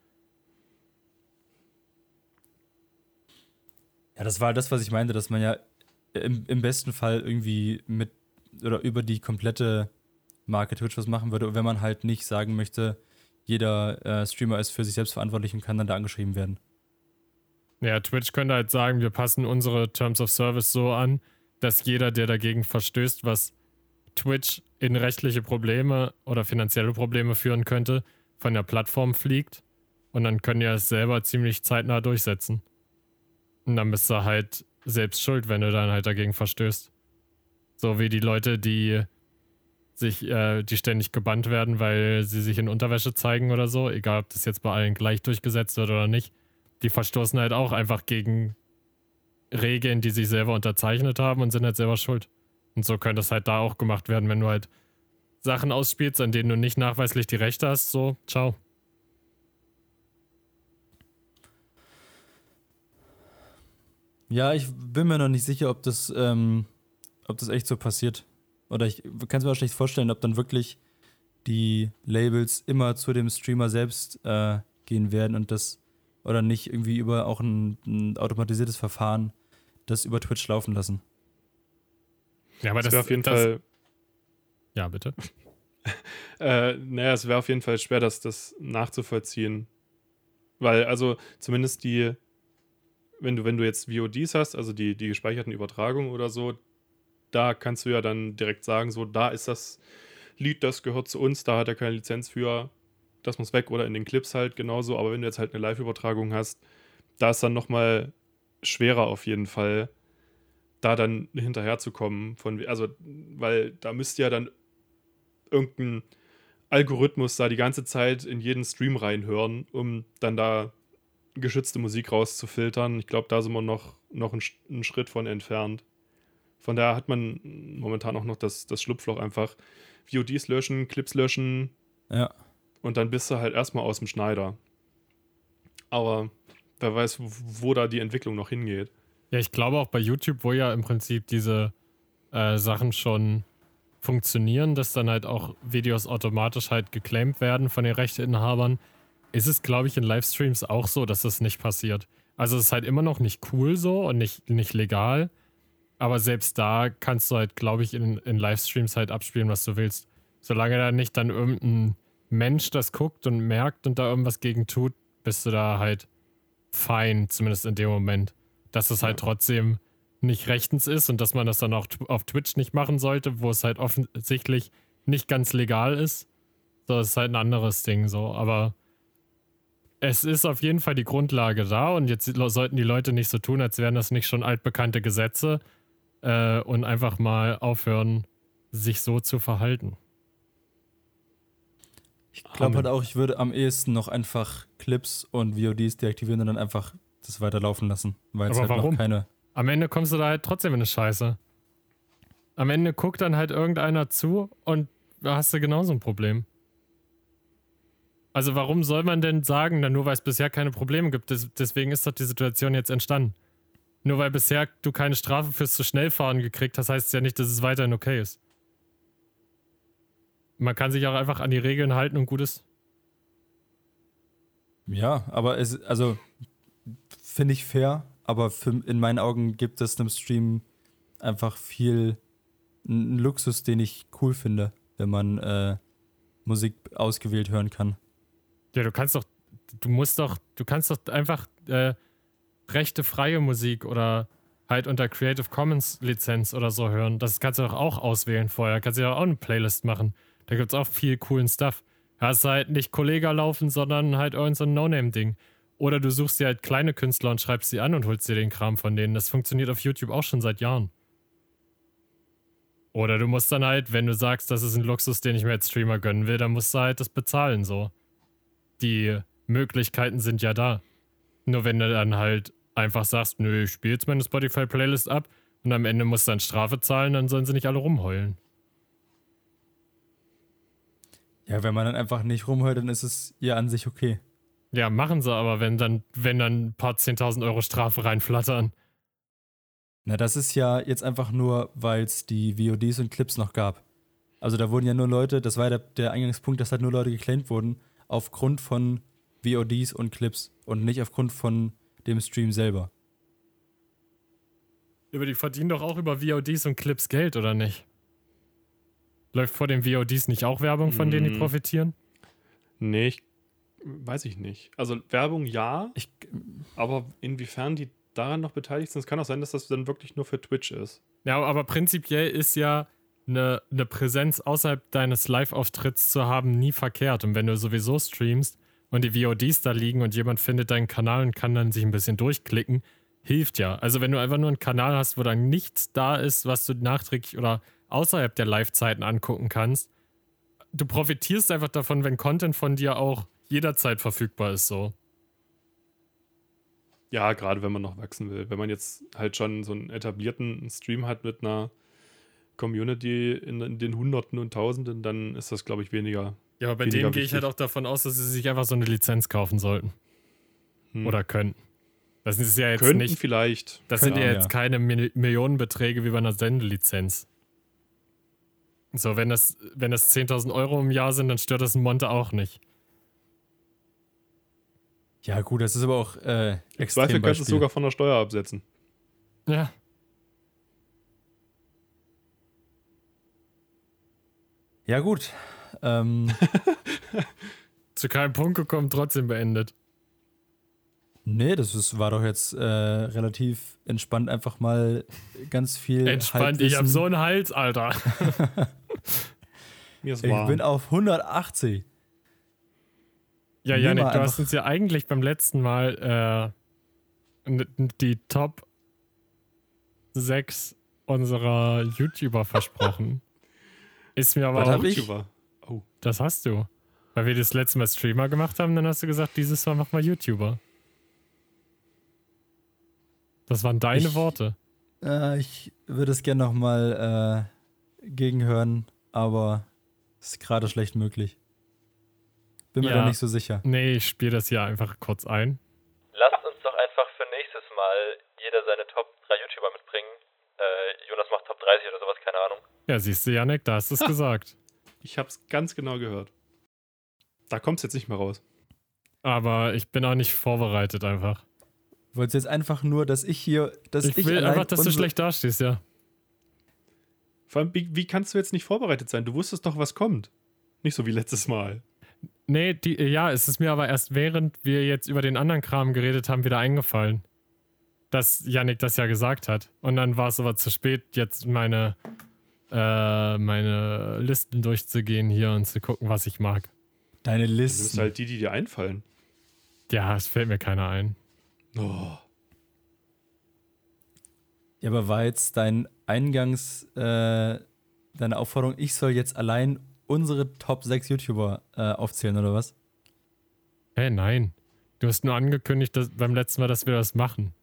Ja, das war das, was ich meinte, dass man ja im, im besten Fall irgendwie mit oder über die komplette Marke Twitch was machen würde, wenn man halt nicht sagen möchte, jeder äh, Streamer ist für sich selbst verantwortlich und kann dann da angeschrieben werden. Ja, Twitch könnte halt sagen, wir passen unsere Terms of Service so an, dass jeder, der dagegen verstößt, was Twitch in rechtliche Probleme oder finanzielle Probleme führen könnte, von der Plattform fliegt. Und dann können die es selber ziemlich zeitnah durchsetzen. Und dann bist du halt selbst schuld, wenn du dann halt dagegen verstößt. So wie die Leute, die sich, äh, die ständig gebannt werden, weil sie sich in Unterwäsche zeigen oder so, egal ob das jetzt bei allen gleich durchgesetzt wird oder nicht, die verstoßen halt auch einfach gegen Regeln, die sie selber unterzeichnet haben und sind halt selber schuld. Und so könnte es halt da auch gemacht werden, wenn du halt Sachen ausspielst, an denen du nicht nachweislich die Rechte hast, so, ciao. Ja, ich bin mir noch nicht sicher, ob das, ähm, ob das echt so passiert. Oder ich kann es mir auch schlecht vorstellen, ob dann wirklich die Labels immer zu dem Streamer selbst äh, gehen werden und das oder nicht irgendwie über auch ein, ein automatisiertes Verfahren das über Twitch laufen lassen. Ja, aber das, das wäre auf jeden das, Fall. Ja, bitte. äh, naja, es wäre auf jeden Fall schwer, das, das nachzuvollziehen. Weil, also zumindest die, wenn du, wenn du jetzt VODs hast, also die, die gespeicherten Übertragungen oder so, da kannst du ja dann direkt sagen, so, da ist das Lied, das gehört zu uns, da hat er keine Lizenz für, das muss weg oder in den Clips halt genauso. Aber wenn du jetzt halt eine Live-Übertragung hast, da ist dann nochmal schwerer auf jeden Fall, da dann hinterherzukommen. Also, weil da müsste ja dann irgendein Algorithmus da die ganze Zeit in jeden Stream reinhören, um dann da geschützte Musik rauszufiltern. Ich glaube, da sind wir noch, noch einen, einen, Schritt von entfernt. Von daher hat man momentan auch noch das, das Schlupfloch einfach. VODs löschen, Clips löschen. Ja. Und dann bist du halt erstmal aus dem Schneider. Aber wer weiß, wo da die Entwicklung noch hingeht. Ja, ich glaube auch bei YouTube, wo ja im Prinzip diese äh, Sachen schon funktionieren, dass dann halt auch Videos automatisch halt geclaimed werden von den Rechteinhabern, ist es, glaube ich, in Livestreams auch so, dass das nicht passiert. Also es ist halt immer noch nicht cool so und nicht, nicht legal. Aber selbst da kannst du halt, glaube ich, in, in Livestreams halt abspielen, was du willst. Solange da nicht dann irgendein Mensch das guckt und merkt und da irgendwas gegen tut, bist du da halt fein, zumindest in dem Moment. Dass es halt trotzdem nicht rechtens ist und dass man das dann auch auf Twitch nicht machen sollte, wo es halt offensichtlich nicht ganz legal ist. So, das ist halt ein anderes Ding so. Aber es ist auf jeden Fall die Grundlage da und jetzt sollten die Leute nicht so tun, als wären das nicht schon altbekannte Gesetze äh, und einfach mal aufhören, sich so zu verhalten. Ich glaube halt auch, ich würde am ehesten noch einfach Clips und VODs deaktivieren und dann einfach das weiterlaufen lassen. Weil es halt warum? noch keine am Ende kommst du da halt trotzdem in eine Scheiße. Am Ende guckt dann halt irgendeiner zu und da hast du genauso ein Problem. Also warum soll man denn sagen, na, nur weil es bisher keine Probleme gibt, des, deswegen ist doch die Situation jetzt entstanden. Nur weil bisher du keine Strafe fürs zu schnell fahren gekriegt hast, heißt es ja nicht, dass es weiterhin okay ist. Man kann sich auch einfach an die Regeln halten und gut ist. Ja, aber es, also finde ich fair, aber für, in meinen Augen gibt es einem Stream einfach viel einen Luxus, den ich cool finde, wenn man äh, Musik ausgewählt hören kann. Ja, du kannst doch, du musst doch, du kannst doch einfach äh, rechte freie Musik oder halt unter Creative Commons Lizenz oder so hören. Das kannst du doch auch auswählen vorher. Kannst du ja auch eine Playlist machen. Da gibt es auch viel coolen Stuff. Da hast halt nicht Kollega laufen, sondern halt irgendein so No-Name-Ding. Oder du suchst dir halt kleine Künstler und schreibst sie an und holst dir den Kram von denen. Das funktioniert auf YouTube auch schon seit Jahren. Oder du musst dann halt, wenn du sagst, das ist ein Luxus, den ich mir als Streamer gönnen will, dann musst du halt das bezahlen so. Die Möglichkeiten sind ja da. Nur wenn du dann halt einfach sagst, nö, ich spiele jetzt meine Spotify-Playlist ab und am Ende musst du dann Strafe zahlen, dann sollen sie nicht alle rumheulen. Ja, wenn man dann einfach nicht rumheult, dann ist es ja an sich okay. Ja, machen sie aber, wenn dann, wenn dann ein paar 10.000 Euro Strafe reinflattern. Na, das ist ja jetzt einfach nur, weil es die VODs und Clips noch gab. Also da wurden ja nur Leute, das war der, der Eingangspunkt, dass halt nur Leute geclaimt wurden, aufgrund von VODs und Clips und nicht aufgrund von dem Stream selber. Aber die verdienen doch auch über VODs und Clips Geld, oder nicht? Läuft vor den VODs nicht auch Werbung, von denen die hm. profitieren? Nee, ich weiß ich nicht. Also Werbung ja, ich, aber inwiefern die daran noch beteiligt sind, es kann auch sein, dass das dann wirklich nur für Twitch ist. Ja, aber prinzipiell ist ja eine, eine Präsenz außerhalb deines Live-Auftritts zu haben nie verkehrt. Und wenn du sowieso streamst und die VODs da liegen und jemand findet deinen Kanal und kann dann sich ein bisschen durchklicken, hilft ja. Also wenn du einfach nur einen Kanal hast, wo dann nichts da ist, was du nachträglich oder außerhalb der Live-Zeiten angucken kannst, du profitierst einfach davon, wenn Content von dir auch jederzeit verfügbar ist, so. Ja, gerade wenn man noch wachsen will. Wenn man jetzt halt schon so einen etablierten Stream hat mit einer Community in, in den Hunderten und Tausenden, dann ist das, glaube ich, weniger. Ja, aber bei denen gehe ich halt auch davon aus, dass sie sich einfach so eine Lizenz kaufen sollten. Hm. Oder können. Das ist ja jetzt Könnten nicht. vielleicht. Das sind ja jetzt ja. keine Millionenbeträge wie bei einer Sendelizenz. So, wenn das, wenn das 10.000 Euro im Jahr sind, dann stört das ein Monte auch nicht. Ja, gut, das ist aber auch äh, Im Zweifel kannst du es sogar von der Steuer absetzen. Ja. Ja, gut. Ähm, Zu keinem Punkt gekommen, trotzdem beendet. nee, das ist, war doch jetzt äh, relativ entspannt, einfach mal ganz viel. Entspannt, ich hab Halbwissen. so einen Hals, Alter. Mir ist Ich warm. bin auf 180. Ja, Nimm Janik, du hast uns ja eigentlich beim letzten Mal äh, die Top 6 unserer YouTuber versprochen. Ist mir aber Was auch, hab ich? YouTuber. Oh, das hast du. Weil wir das letzte Mal Streamer gemacht haben, dann hast du gesagt, dieses Mal mach mal YouTuber. Das waren deine Ich- Worte. Äh, ich würde es gerne nochmal äh, gegenhören, aber ist gerade schlecht möglich. Bin mir Ja. da nicht so sicher. Nee, ich spiele das hier einfach kurz ein. Lasst uns doch einfach für nächstes Mal jeder seine Top 3 YouTuber mitbringen. Äh, Jonas macht Top 30 oder sowas, keine Ahnung. Ja, siehst du, Janik, da hast du es gesagt. ich hab's ganz genau gehört. Da kommt's jetzt nicht mehr raus. Aber ich bin auch nicht vorbereitet einfach. Wolltest jetzt einfach nur, dass ich hier, dass ich, Ich will einfach, dass du schlecht dastehst, ja. Vor allem, wie, wie kannst du jetzt nicht vorbereitet sein? Du wusstest doch, was kommt. Nicht so wie letztes Mal. Nee, die, ja, es ist mir aber erst während wir jetzt über den anderen Kram geredet haben, wieder eingefallen, dass Yannick das ja gesagt hat. Und dann war es aber zu spät, jetzt meine, äh, meine Listen durchzugehen hier und zu gucken, was ich mag. Deine Du nimmst Listen. halt die, die dir einfallen. Ja, es fällt mir keiner ein. Oh. Ja, aber war jetzt dein Eingangs, äh, deine Aufforderung, ich soll jetzt allein unsere Top 6 YouTuber äh, aufzählen oder was? Hä, nein. Du hast nur angekündigt dass, beim letzten Mal, dass wir das machen.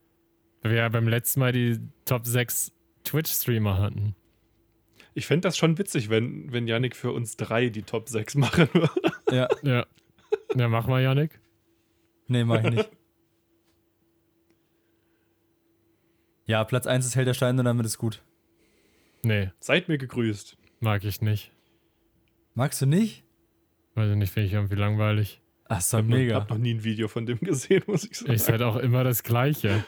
Weil wir ja beim letzten Mal die Top 6 Twitch-Streamer hatten. Ich fände das schon witzig, wenn, wenn Yannick für uns drei die Top 6 machen würde. Ja, Ja. Ja, mach mal, Yannick. nee, mach ich nicht. Ja, Platz 1 ist Held der Steine und damit ist gut. Nee, Seid mir gegrüßt. mag ich nicht. Magst du nicht? Weiß ich nicht, finde ich irgendwie langweilig. Ach, Ich so noch, mega. hab noch nie ein Video von dem gesehen, muss ich sagen. Ist halt auch immer das Gleiche.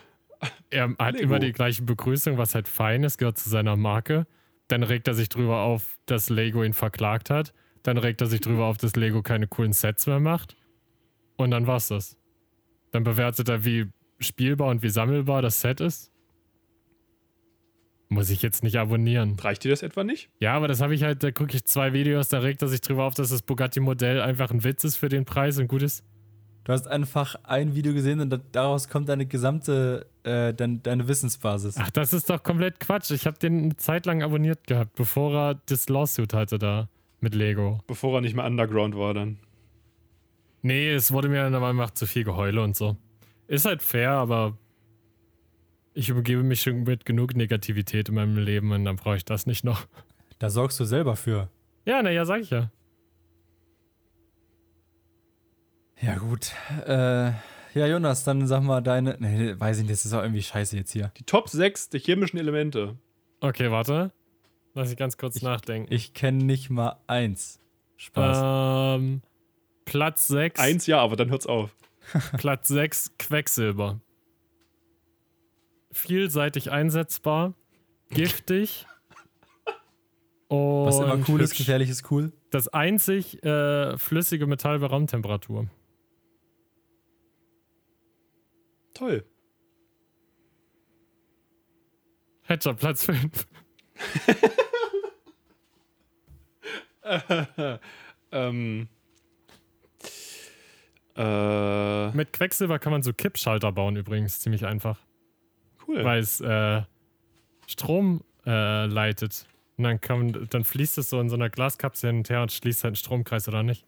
Er hat Lego. immer die gleiche Begrüßung, was halt fein ist, gehört zu seiner Marke. Dann regt er sich drüber auf, dass Lego ihn verklagt hat. Dann regt er sich drüber auf, dass Lego keine coolen Sets mehr macht. Und dann war's das. Dann bewertet er, wie spielbar und wie sammelbar das Set ist. Muss ich jetzt nicht abonnieren. Reicht dir das etwa nicht? Ja, aber das habe ich halt, da gucke ich zwei Videos, da regt er sich drüber auf, dass das Bugatti-Modell einfach ein Witz ist für den Preis und gut ist. Du hast einfach ein Video gesehen und da- daraus kommt deine gesamte, äh, dein, deine Wissensbasis. Ach, das ist doch komplett Quatsch. Ich habe den eine Zeit lang abonniert gehabt, bevor er das Lawsuit hatte da mit Lego. Bevor er nicht mehr Underground war dann. Nee, es wurde mir dann aber einfach zu viel Geheule und so. Ist halt fair, aber ich umgebe mich schon mit genug Negativität in meinem Leben und dann brauche ich das nicht noch. Da sorgst du selber für. Ja, naja, sag ich ja. Ja, gut. Äh, ja, Jonas, dann sag mal deine. Nee, weiß ich nicht, das ist auch irgendwie scheiße jetzt hier. Die Top 6 der chemischen Elemente. Okay, warte. Lass ich ganz kurz Ich- nachdenken. Ich kenne nicht mal eins. Spaß. ähm, Platz 6. Eins ja, aber dann hört's auf. Platz 6 Quecksilber. Vielseitig einsetzbar, giftig. Und Was immer cool ist, gefährlich ist cool. Das einzig äh, flüssige Metall bei Raumtemperatur. Toll. Hedger, Platz 5. ähm. Äh, Mit Quecksilber kann man so Kippschalter bauen übrigens, ziemlich einfach. cool. Weil es äh, Strom äh, leitet. Und dann, kann, dann fließt es so in so einer Glaskapsel hin und her und schließt halt einen Stromkreis oder nicht.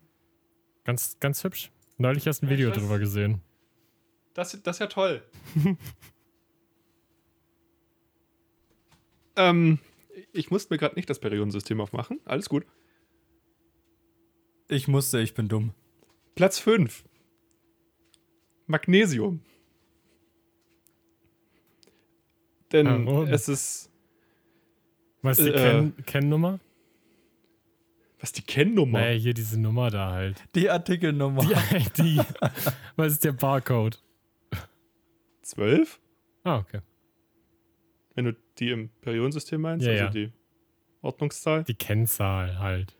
Ganz, ganz hübsch. Neulich erst ein Video weiß. drüber gesehen. Das, das ist ja toll. ähm, ich musste mir gerade nicht das Periodensystem aufmachen. Alles gut. Ich musste, ich bin dumm. Platz 5. Magnesium. Denn Warum? es ist. Was ist die Äh, Ken- Kennnummer? Was die Kennnummer? Nee, hier diese Nummer da halt. Die Artikelnummer. Die ID. Was ist der Barcode? 12? Ah, okay. Wenn du die im Periodensystem meinst, Ja, also ja. die Ordnungszahl. Die Kennzahl halt.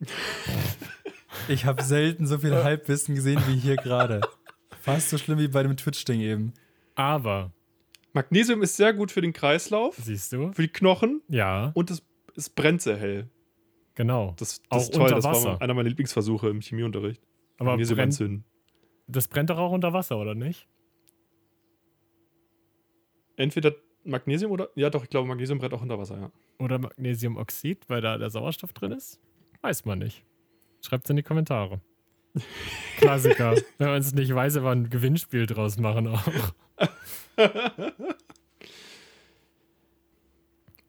Ich habe selten so viel Halbwissen gesehen wie hier gerade. Fast so schlimm wie bei dem Twitch-Ding eben. Aber, Magnesium ist sehr gut für den Kreislauf, siehst du? für die Knochen Ja, und es, es brennt sehr hell. genau. Das, das Auch ist toll, unter das war Wasser. einer meiner Lieblingsversuche im Chemieunterricht. Aber Magnesium brennt, anzünden. das brennt doch auch unter Wasser, oder nicht? Entweder Magnesium oder. Ja, doch, ich glaube, Magnesium brennt auch unter Wasser, ja. Oder Magnesiumoxid, weil da der Sauerstoff drin ist? Weiß man nicht. Schreibt's in die Kommentare. Klassiker. Wenn man es nicht weiß, aber ein Gewinnspiel draus machen auch.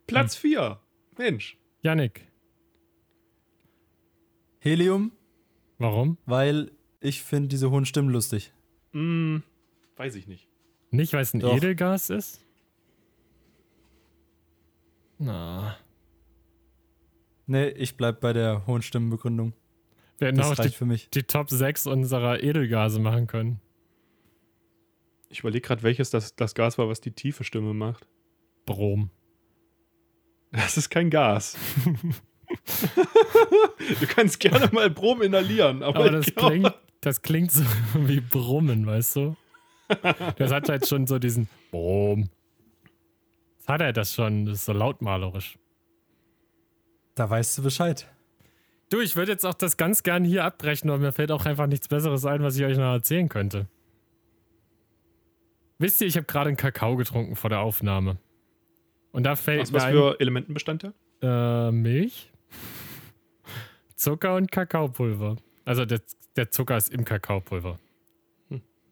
Platz 4. Mensch. Yannick, Helium, warum? weil ich finde diese hohen Stimmen lustig. Hm, weiß ich nicht. Nicht, weil es ein Doch. Edelgas ist? Na. Nee, ich bleib bei der hohen Stimmenbegründung. Wir hätten Das auch die, reicht für mich. die Top 6 unserer Edelgase machen können. Ich überlege gerade, welches das, das Gas war, was die tiefe Stimme macht. Brom. Das ist kein Gas. du kannst gerne mal Brom inhalieren, aber, Aber das klingt, das klingt so wie Brummen, weißt du? Das hat halt schon so diesen Brom. Das hat er das schon, das ist so lautmalerisch. Da weißt du Bescheid. Du, ich würde jetzt auch das ganz gern hier abbrechen, aber mir fällt auch einfach nichts Besseres ein, was ich euch noch erzählen könnte. Wisst ihr, ich habe gerade einen Kakao getrunken vor der Aufnahme. Und da fällt Aus mir was ein, für Elementenbestandteil? äh, Milch, Zucker und Kakaopulver. Also der, der Zucker ist im Kakaopulver.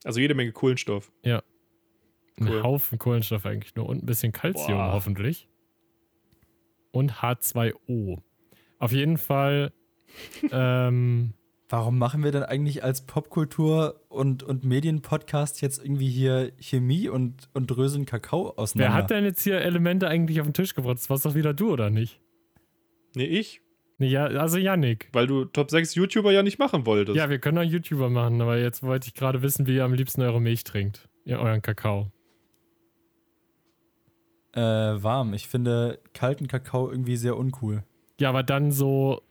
Also jede Menge Kohlenstoff. Ein Cool. Haufen Kohlenstoff eigentlich nur und ein bisschen Kalzium Boah. hoffentlich. Und H2O. Auf jeden Fall. ähm, Warum machen wir denn eigentlich als Popkultur- und, und Medienpodcast jetzt irgendwie hier Chemie und, und dröseln Kakao auseinander? wer hat denn jetzt hier Elemente eigentlich auf den Tisch gebracht? Das war's doch wieder du, oder nicht? Nee, ich. Ja, also Yannick. Weil du Top 6 YouTuber ja nicht machen wolltest. Ja, wir können auch YouTuber machen, aber jetzt wollte ich gerade wissen, wie ihr am liebsten eure Milch trinkt. Ja, euren Kakao. Äh, warm. Ich finde kalten Kakao irgendwie sehr uncool. Ja, aber dann so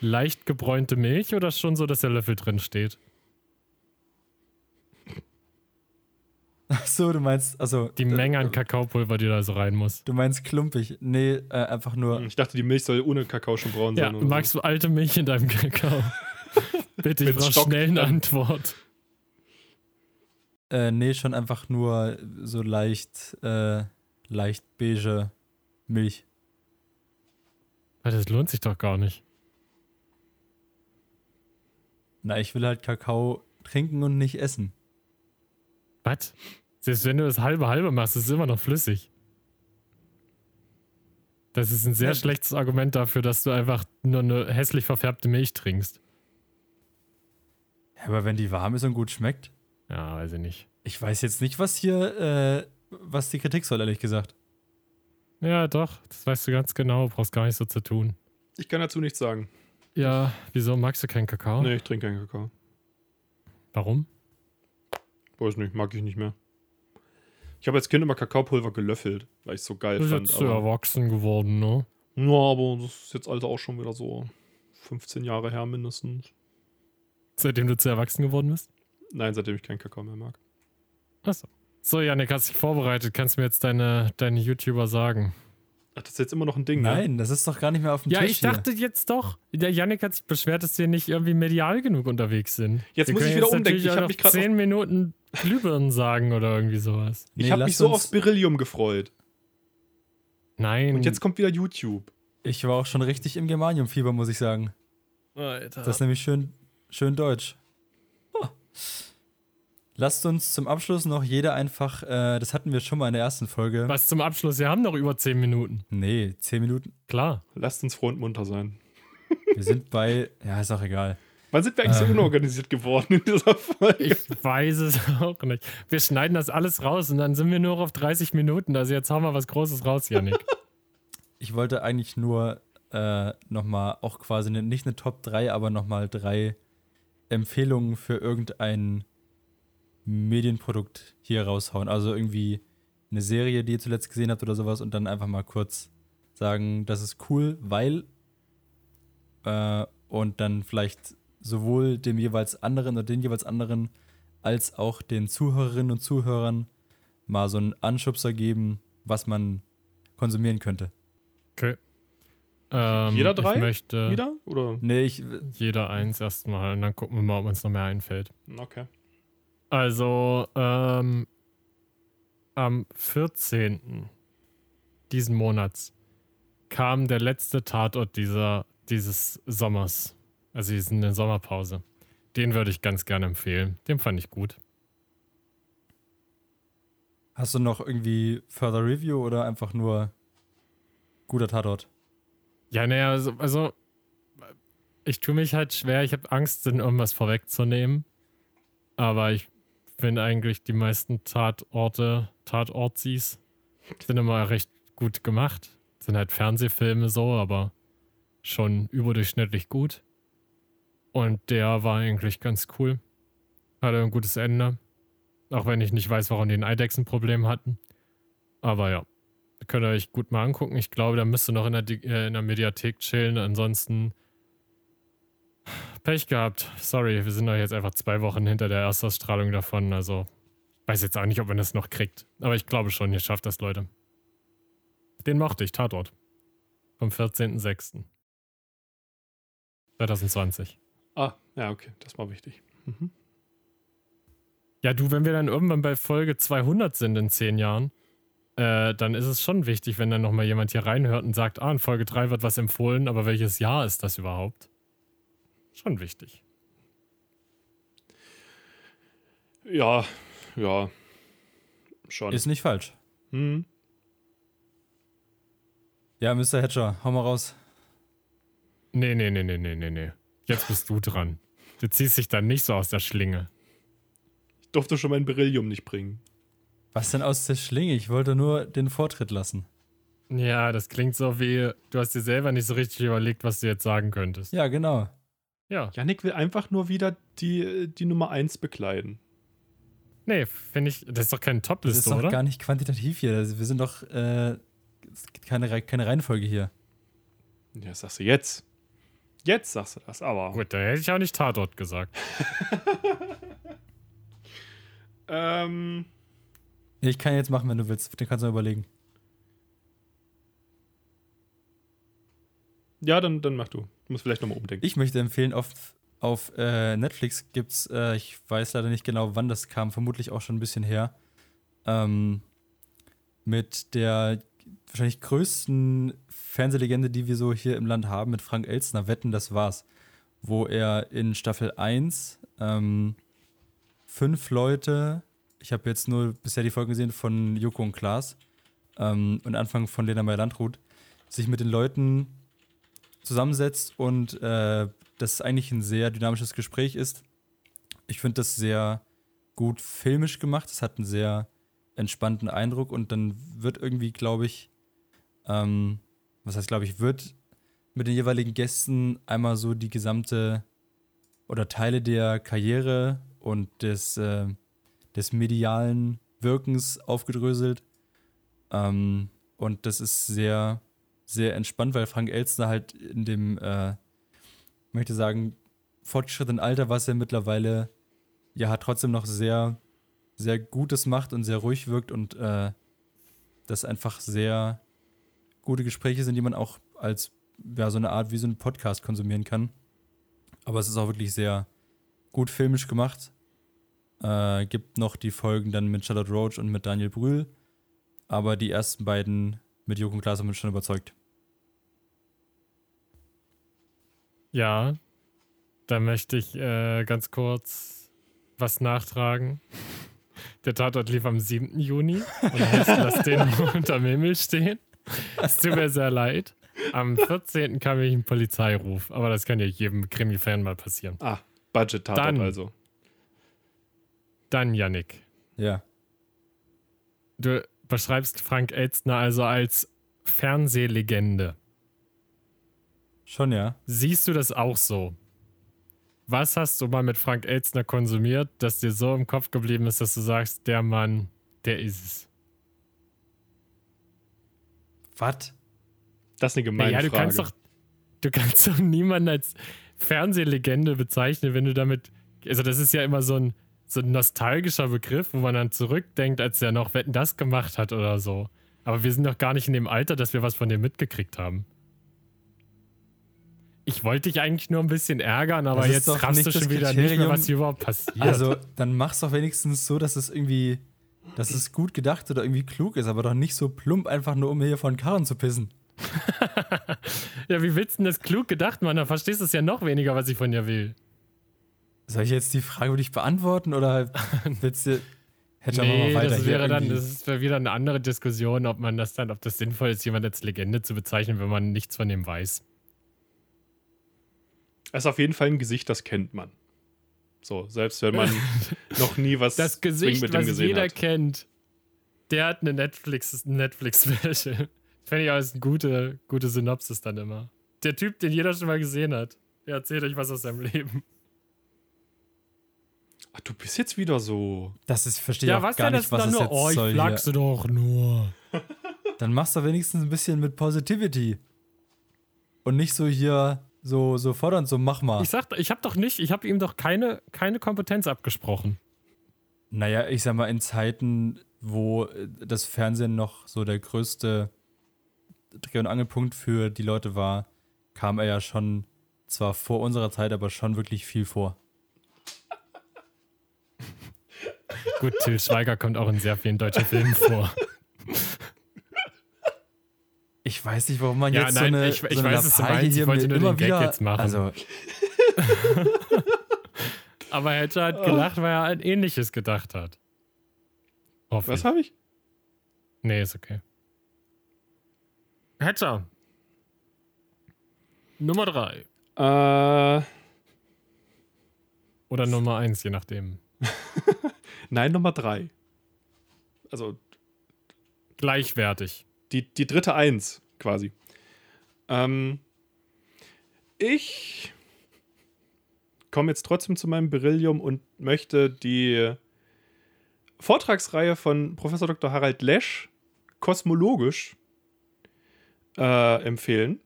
leicht gebräunte Milch oder schon so, dass der Löffel drin steht? Ach so, du meinst, also. Die Menge an Kakaopulver, die da so rein muss. Du meinst klumpig. Nee, äh, einfach nur. Ich dachte, die Milch soll ohne Kakao schon braun Ja, sein. oder magst du alte Milch in deinem Kakao? Bitte, ich brauche schnell eine Antwort. Äh, nee, schon einfach nur so leicht, äh, leicht beige Milch. Weil Das lohnt sich doch gar nicht. Na, ich will halt Kakao trinken und nicht essen. Was? Selbst wenn du das halbe halbe machst, ist es immer noch flüssig. Das ist ein sehr Ja. schlechtes Argument dafür, dass du einfach nur eine hässlich verfärbte Milch trinkst. Ja, aber wenn die warm ist und gut schmeckt. Ja, weiß ich nicht. Ich weiß jetzt nicht, was hier, äh, was die Kritik soll, ehrlich gesagt. Ja, doch, das weißt du ganz genau. Brauchst gar nicht so zu tun. Ich kann dazu nichts sagen. Ja, wieso magst du keinen Kakao? Nee, ich trinke keinen Kakao. Warum? Weiß nicht, mag ich nicht mehr. Ich habe als Kind immer Kakaopulver gelöffelt, weil ich es so geil Du bist fand. jetzt Aber, erwachsen geworden, ne? ja, aber das ist jetzt Alter auch schon wieder so 15 Jahre her mindestens. Seitdem du zu erwachsen geworden bist? Nein, seitdem ich keinen Kakao mehr mag. Achso. So, Janik, hast dich vorbereitet. Kannst du mir jetzt deine, deine YouTuber sagen? Ach, das ist jetzt immer noch ein Ding, ne? Nein, das ist doch gar nicht mehr auf dem Ja, Tisch ich dachte jetzt doch. Der Janik hat sich beschwert, dass wir nicht irgendwie medial genug unterwegs sind. Jetzt Wir muss ich wieder jetzt umdenken. Ich auch hab noch mich grad 10 Minuten Glühbirnen sagen oder irgendwie sowas. Ich Nee, habe lasst mich so aufs Beryllium gefreut. Nein. Und jetzt kommt wieder YouTube. hier. Ich war auch schon richtig im Germanium-Fieber, muss ich sagen. Alter. Das ist nämlich schön, schön deutsch. Oh. Lasst uns zum Abschluss noch jeder einfach, äh, das hatten wir schon mal in der ersten Folge. Was zum Abschluss? Wir haben noch über 10 Minuten. Nee, zehn Minuten. Klar. Lasst uns froh und munter sein. Wir sind bei, ja, ist auch egal. Wann sind wir eigentlich so Ähm. unorganisiert geworden in dieser Folge? Ich weiß es auch nicht. Wir schneiden das alles raus und dann sind wir nur auf 30 Minuten. Also jetzt haben wir was Großes raus, Janik. Ich wollte eigentlich nur äh, nochmal auch quasi ne, nicht eine Top 3, aber nochmal drei Empfehlungen für irgendein Medienprodukt hier raushauen. Also irgendwie eine Serie, die ihr zuletzt gesehen habt oder sowas und dann einfach mal kurz sagen, das ist cool, weil äh, und dann vielleicht sowohl dem jeweils anderen oder den jeweils anderen als auch den Zuhörerinnen und Zuhörern mal so einen Anschubser geben, was man konsumieren könnte. Okay. Ähm, Jeder drei? Ich möchte Wieder? Oder? Nee, ich, jeder eins erstmal und dann gucken wir mal, ob uns noch mehr einfällt. Okay. Also, ähm, am 14. diesen Monats kam der letzte Tatort dieser, dieses Sommers. Also der Sommerpause. Den würde ich ganz gerne empfehlen. Den fand ich gut. hast du noch irgendwie Further Review oder einfach nur guter Tatort? Ja, naja, also, also ich tue mich halt schwer. Ich habe Angst, denn irgendwas vorwegzunehmen. Aber ich finde eigentlich die meisten Tatorte, Tatortsis sind immer recht gut gemacht. Sind halt Fernsehfilme so, aber schon überdurchschnittlich gut. Und der war eigentlich ganz cool. Hatte ein gutes Ende. Auch wenn ich nicht weiß, warum die ein Eidechsenproblem hatten. Aber ja, könnt ihr euch gut mal angucken. Ich glaube, da müsst ihr noch in der, äh, in der Mediathek chillen. Ansonsten Pech gehabt. Sorry, wir sind doch jetzt einfach zwei Wochen hinter der Erstausstrahlung davon. Also weiß jetzt auch nicht, ob man das noch kriegt. Aber ich glaube schon, ihr schafft das, Leute. Den mochte ich, Tatort. Vom 14.06. 2020. Ah, ja, okay. Das war wichtig. Mhm. Ja, du, wenn wir dann irgendwann bei Folge 200 sind in zehn Jahren, äh, dann ist es schon wichtig, wenn dann nochmal jemand hier reinhört und sagt, ah, in Folge 3 wird was empfohlen, aber welches Jahr ist das überhaupt? Schon wichtig. Ja, ja. Schon. Ist nicht falsch. hm. Ja, Mr. Hatcher, hau mal raus. Nee, nee, nee, nee, nee, nee, nee. Jetzt bist du dran. Du ziehst dich dann nicht so aus der Schlinge. Ich durfte schon mein Beryllium nicht bringen. Was denn aus der Schlinge? Ich wollte nur den Vortritt lassen. Ja, das klingt so wie, du hast dir selber nicht so richtig überlegt, was du jetzt sagen könntest. Ja, genau. Ja. Yannick will einfach nur wieder die, die Nummer 1 bekleiden. Nee, finde ich, das ist doch keine Das ist Top-Liste, doch oder? gar nicht quantitativ hier. Also wir sind doch äh, es gibt keine, keine Reihenfolge hier. Ja, das sagst du jetzt. Jetzt sagst du das, aber. Gut, da hätte ich auch nicht Tatort gesagt. Ähm, Ich kann jetzt machen, wenn du willst. Den kannst du überlegen. ja, dann, dann mach du. Du musst vielleicht nochmal umdenken. Ich möchte empfehlen, auf, auf äh, Netflix gibt's, äh, ich weiß leider nicht genau, wann das kam, vermutlich auch schon ein bisschen her, ähm, mit der wahrscheinlich größten Fernsehlegende, die wir so hier im Land haben, mit Frank Elstner, Wetten, das war's. Wo er in Staffel 1 ähm, fünf Leute, ich habe jetzt nur bisher die Folgen gesehen von Joko und Klaas ähm, und Anfang von Lena Meyer-Landrut, sich mit den Leuten zusammensetzt und äh, das eigentlich ein sehr dynamisches Gespräch ist. Ich finde das sehr gut filmisch gemacht. Es hat einen sehr entspannten Eindruck und dann wird irgendwie, glaube ich, ähm, was heißt, glaube ich, wird mit den jeweiligen Gästen einmal so die gesamte oder Teile der Karriere und des, äh, des medialen Wirkens aufgedröselt. Ähm, und das ist sehr, sehr entspannt, weil Frank Elstner halt in dem, äh, möchte sagen, fortgeschrittenen Alter, was er mittlerweile ja hat, trotzdem noch sehr, sehr Gutes macht und sehr ruhig wirkt und äh, das einfach sehr gute Gespräche sind, die man auch als ja, so eine Art wie so ein Podcast konsumieren kann. Aber es ist auch wirklich sehr gut filmisch gemacht. Äh, gibt noch die Folgen dann mit Charlotte Roach und mit Daniel Brühl. Aber die ersten beiden mit Joko und Klaas haben mich schon überzeugt. Ja, da möchte ich äh, ganz kurz was nachtragen. Der Tatort lief am 7. Juni und heißt, lass den unterm Himmel stehen. Es tut mir sehr leid. Am 14. kam ich ein Polizeiruf, aber das kann ja jedem Krimi-Fan mal passieren. ah, Budget-Tatort Dann- also. Dann, Yannick, Ja. du beschreibst Frank Elstner also als Fernsehlegende. Schon, ja. Siehst du das auch so? Was hast du mal mit Frank Elstner konsumiert, das dir so im Kopf geblieben ist, dass du sagst, der Mann, der ist es? Was? Das ist eine gemeine Naja, du Frage. kannst doch, du kannst doch niemanden als, Fernsehlegende bezeichnen, wenn du damit. Also, das ist ja immer so ein, so ein nostalgischer Begriff, wo man dann zurückdenkt, als der noch Wetten das gemacht hat oder so. Aber wir sind noch gar nicht in dem Alter, dass wir was von dem mitgekriegt haben. Ich wollte dich eigentlich nur ein bisschen ärgern, aber jetzt doch raffst du schon wieder nicht mehr, Kriterium. was hier überhaupt passiert. Also, dann mach's doch wenigstens so, dass es irgendwie, dass es gut gedacht oder irgendwie klug ist, aber doch nicht so plump, einfach nur um hier von Karren zu pissen. ja, wie willst du denn das klug gedacht, Mann? Da verstehst du es ja noch weniger, was ich von dir will. Soll ich jetzt die Frage für dich beantworten oder willst du. Hätte Nee, mal weiter das wäre dann, das ist wieder eine andere Diskussion, ob man das dann, ob das sinnvoll ist, jemand als Legende zu bezeichnen, wenn man nichts von dem weiß. Es ist auf jeden Fall ein Gesicht, das kennt man. So, selbst wenn man noch nie was Das Gesicht, mit dem was gesehen jeder hat. kennt, der hat eine Netflix, Netflix-Special. Fände ich als eine gute, gute Synopsis dann immer. Der Typ, den jeder schon mal gesehen hat, der erzählt euch was aus seinem Leben. Ach, du bist jetzt wieder so. Das ist, verstehe Ja, auch was gar nicht, das was dann es nur? jetzt Oh, ich soll flachse doch nur. Dann machst du wenigstens ein bisschen mit Positivity. Und nicht so hier so, so fordernd, so mach mal. Ich sag, ich habe doch nicht, ich habe ihm doch keine, keine Kompetenz abgesprochen. Naja, ich sag mal, in Zeiten, wo äh, das Fernsehen noch so der größte Dreh- und Angelpunkt für die Leute war, kam er ja schon, zwar vor unserer Zeit, aber schon wirklich viel vor. Gut, Till Schweiger kommt auch in sehr vielen deutschen Filmen vor. Ich weiß nicht, warum man Ja, jetzt nein, so eine, ich- ich so eine weiß, Lappalie meinst. Ich hier wollte mir nur den Gag wieder, jetzt machen. Also, Aber er hätte halt gelacht, weil er ein ähnliches gedacht hat. Hoffe Was ich. habe ich? Nee, ist okay. Hatcher. Nummer drei. Äh, Oder Nummer eins, je nachdem. nein, Nummer drei. Also Gleichwertig. die, die dritte Eins quasi. Ähm, ich komme jetzt trotzdem zu meinem Beryllium und möchte die Vortragsreihe von Professor Dr. Harald Lesch kosmologisch äh, empfehlen.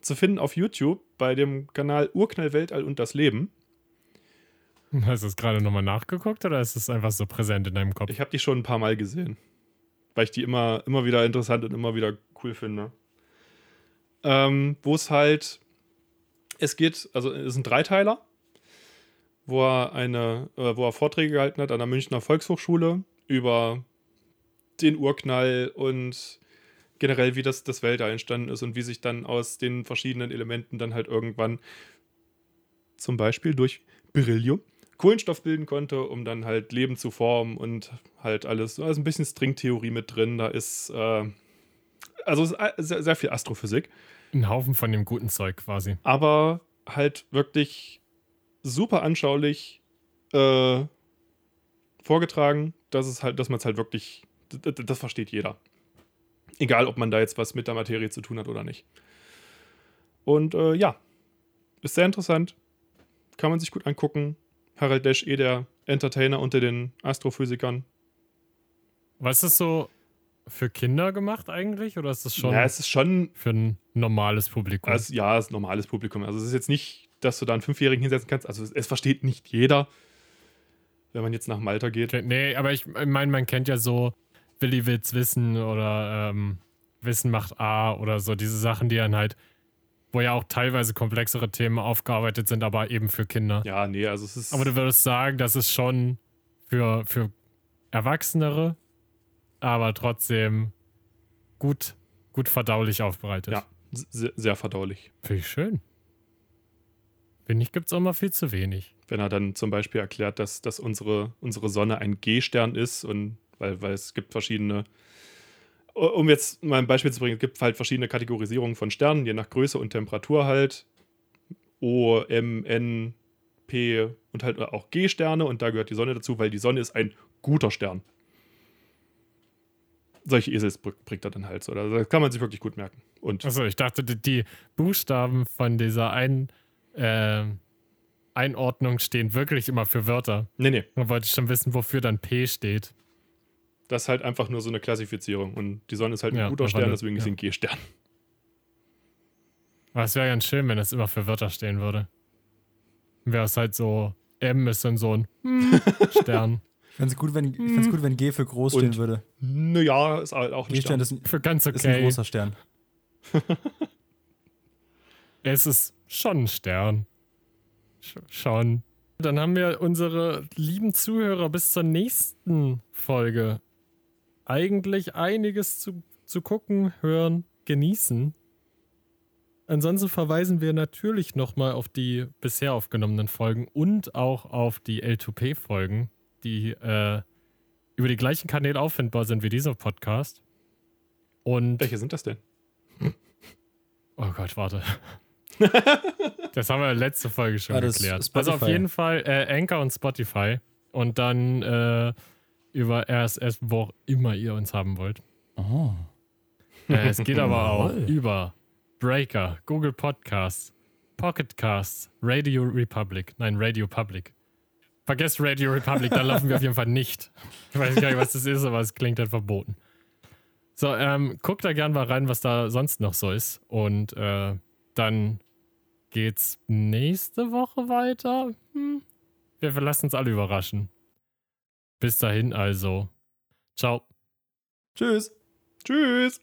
Zu finden auf YouTube bei dem Kanal Urknall, Weltall und das Leben. Hast du es gerade nochmal nachgeguckt oder ist es einfach so präsent in deinem Kopf? Ich habe die schon ein paar Mal gesehen. Weil ich die immer, immer wieder interessant und immer wieder cool finde. Ähm, Wo es halt, es geht, also es ist ein Dreiteiler, wo er eine, äh, wo er Vorträge gehalten hat an der Münchner Volkshochschule über den Urknall und generell, wie das, das Weltall entstanden ist und wie sich dann aus den verschiedenen Elementen dann halt irgendwann zum Beispiel durch Beryllium Kohlenstoff bilden konnte, um dann halt Leben zu formen und halt alles. Da ist ein bisschen Stringtheorie mit drin. Da ist äh, also ist a- sehr, sehr viel Astrophysik, Ein Haufen von dem guten Zeug quasi. aber halt wirklich super anschaulich äh, vorgetragen, dass es halt, dass man es halt wirklich, das versteht jeder. Egal, ob man da jetzt was mit der Materie zu tun hat oder nicht. Und äh, ja, ist sehr interessant. Kann man sich gut angucken. Harald Lesch, eh der Entertainer unter den Astrophysikern. Was ist das so für Kinder gemacht eigentlich? Oder ist das schon Ja, es ist schon, für ein normales Publikum? also, ja, es ist ein normales Publikum. Also es ist jetzt nicht, dass du da einen Fünfjährigen hinsetzen kannst. Also es, es versteht nicht jeder, wenn man jetzt nach Malta geht. nee, aber ich meine, man kennt ja so Willi will's wissen oder ähm, Wissen macht A oder so diese Sachen, die dann halt, wo ja auch teilweise komplexere Themen aufgearbeitet sind, aber eben für Kinder. Ja, nee, also es ist. Aber du würdest sagen, das ist schon für, für Erwachsenere, aber trotzdem gut, gut verdaulich aufbereitet. Ja. sehr, sehr verdaulich. Finde ich schön. Finde ich, gibt es auch mal viel zu wenig. Wenn er dann zum Beispiel erklärt, dass, dass unsere, unsere Sonne ein G-Stern ist und weil, weil es gibt verschiedene, um jetzt mal ein Beispiel zu bringen, es gibt halt verschiedene Kategorisierungen von Sternen, je nach Größe und Temperatur halt. O, M, N, P und halt auch G-Sterne und da gehört die Sonne dazu, weil die Sonne ist ein guter Stern. Solche Esels br- bringt er dann halt so. Also Das kann man sich wirklich gut merken. Und Achso, ich dachte, die, Buchstaben von dieser ein, äh, Einordnung stehen wirklich immer für Wörter. nee, nee, Man wollte schon wissen, wofür dann P steht. Das ist halt einfach nur so eine Klassifizierung. Und die Sonne ist halt ein Ja, guter Stern, deswegen ist sie ja. ein G-Stern. Aber es wäre ganz schön, wenn das immer für Wörter stehen würde. wäre es halt so, M ist dann so ein hm, Stern. Ich fände es gut, wenn, ich find's gut, wenn G für groß Und stehen würde. Naja, ist halt auch ein G-Stern Stern. ist, ein- Für ganz ist ein okay. großer Stern. Es ist schon ein Stern. Sch schon. Dann haben wir unsere lieben Zuhörer bis zur nächsten Folge eigentlich einiges zu, zu gucken, hören, genießen. Ansonsten verweisen wir natürlich nochmal auf die bisher aufgenommenen Folgen und auch auf die L2P-Folgen, die äh, über die gleichen Kanäle auffindbar sind wie dieser Podcast. Und Welche sind das denn? Oh Gott, warte. das haben wir letzte Folge schon Ah, das geklärt. ist Also auf jeden Fall äh, Anchor und Spotify. Und dann äh, über RSS, wo auch immer ihr uns haben wollt. Oh. Äh, es geht aber auch über Breaker, Google Podcasts, Pocket Casts, Radio Republic. Nein, Radio Public. Vergesst Radio Republic, da laufen wir auf jeden Fall nicht. Ich weiß gar nicht, was das ist, aber es klingt halt verboten. So, ähm, guckt da gern mal rein, was da sonst noch so ist. Und äh, dann geht's nächste Woche weiter. Hm. Wir lassen uns alle überraschen. Bis dahin also. Ciao. Tschüss. Tschüss.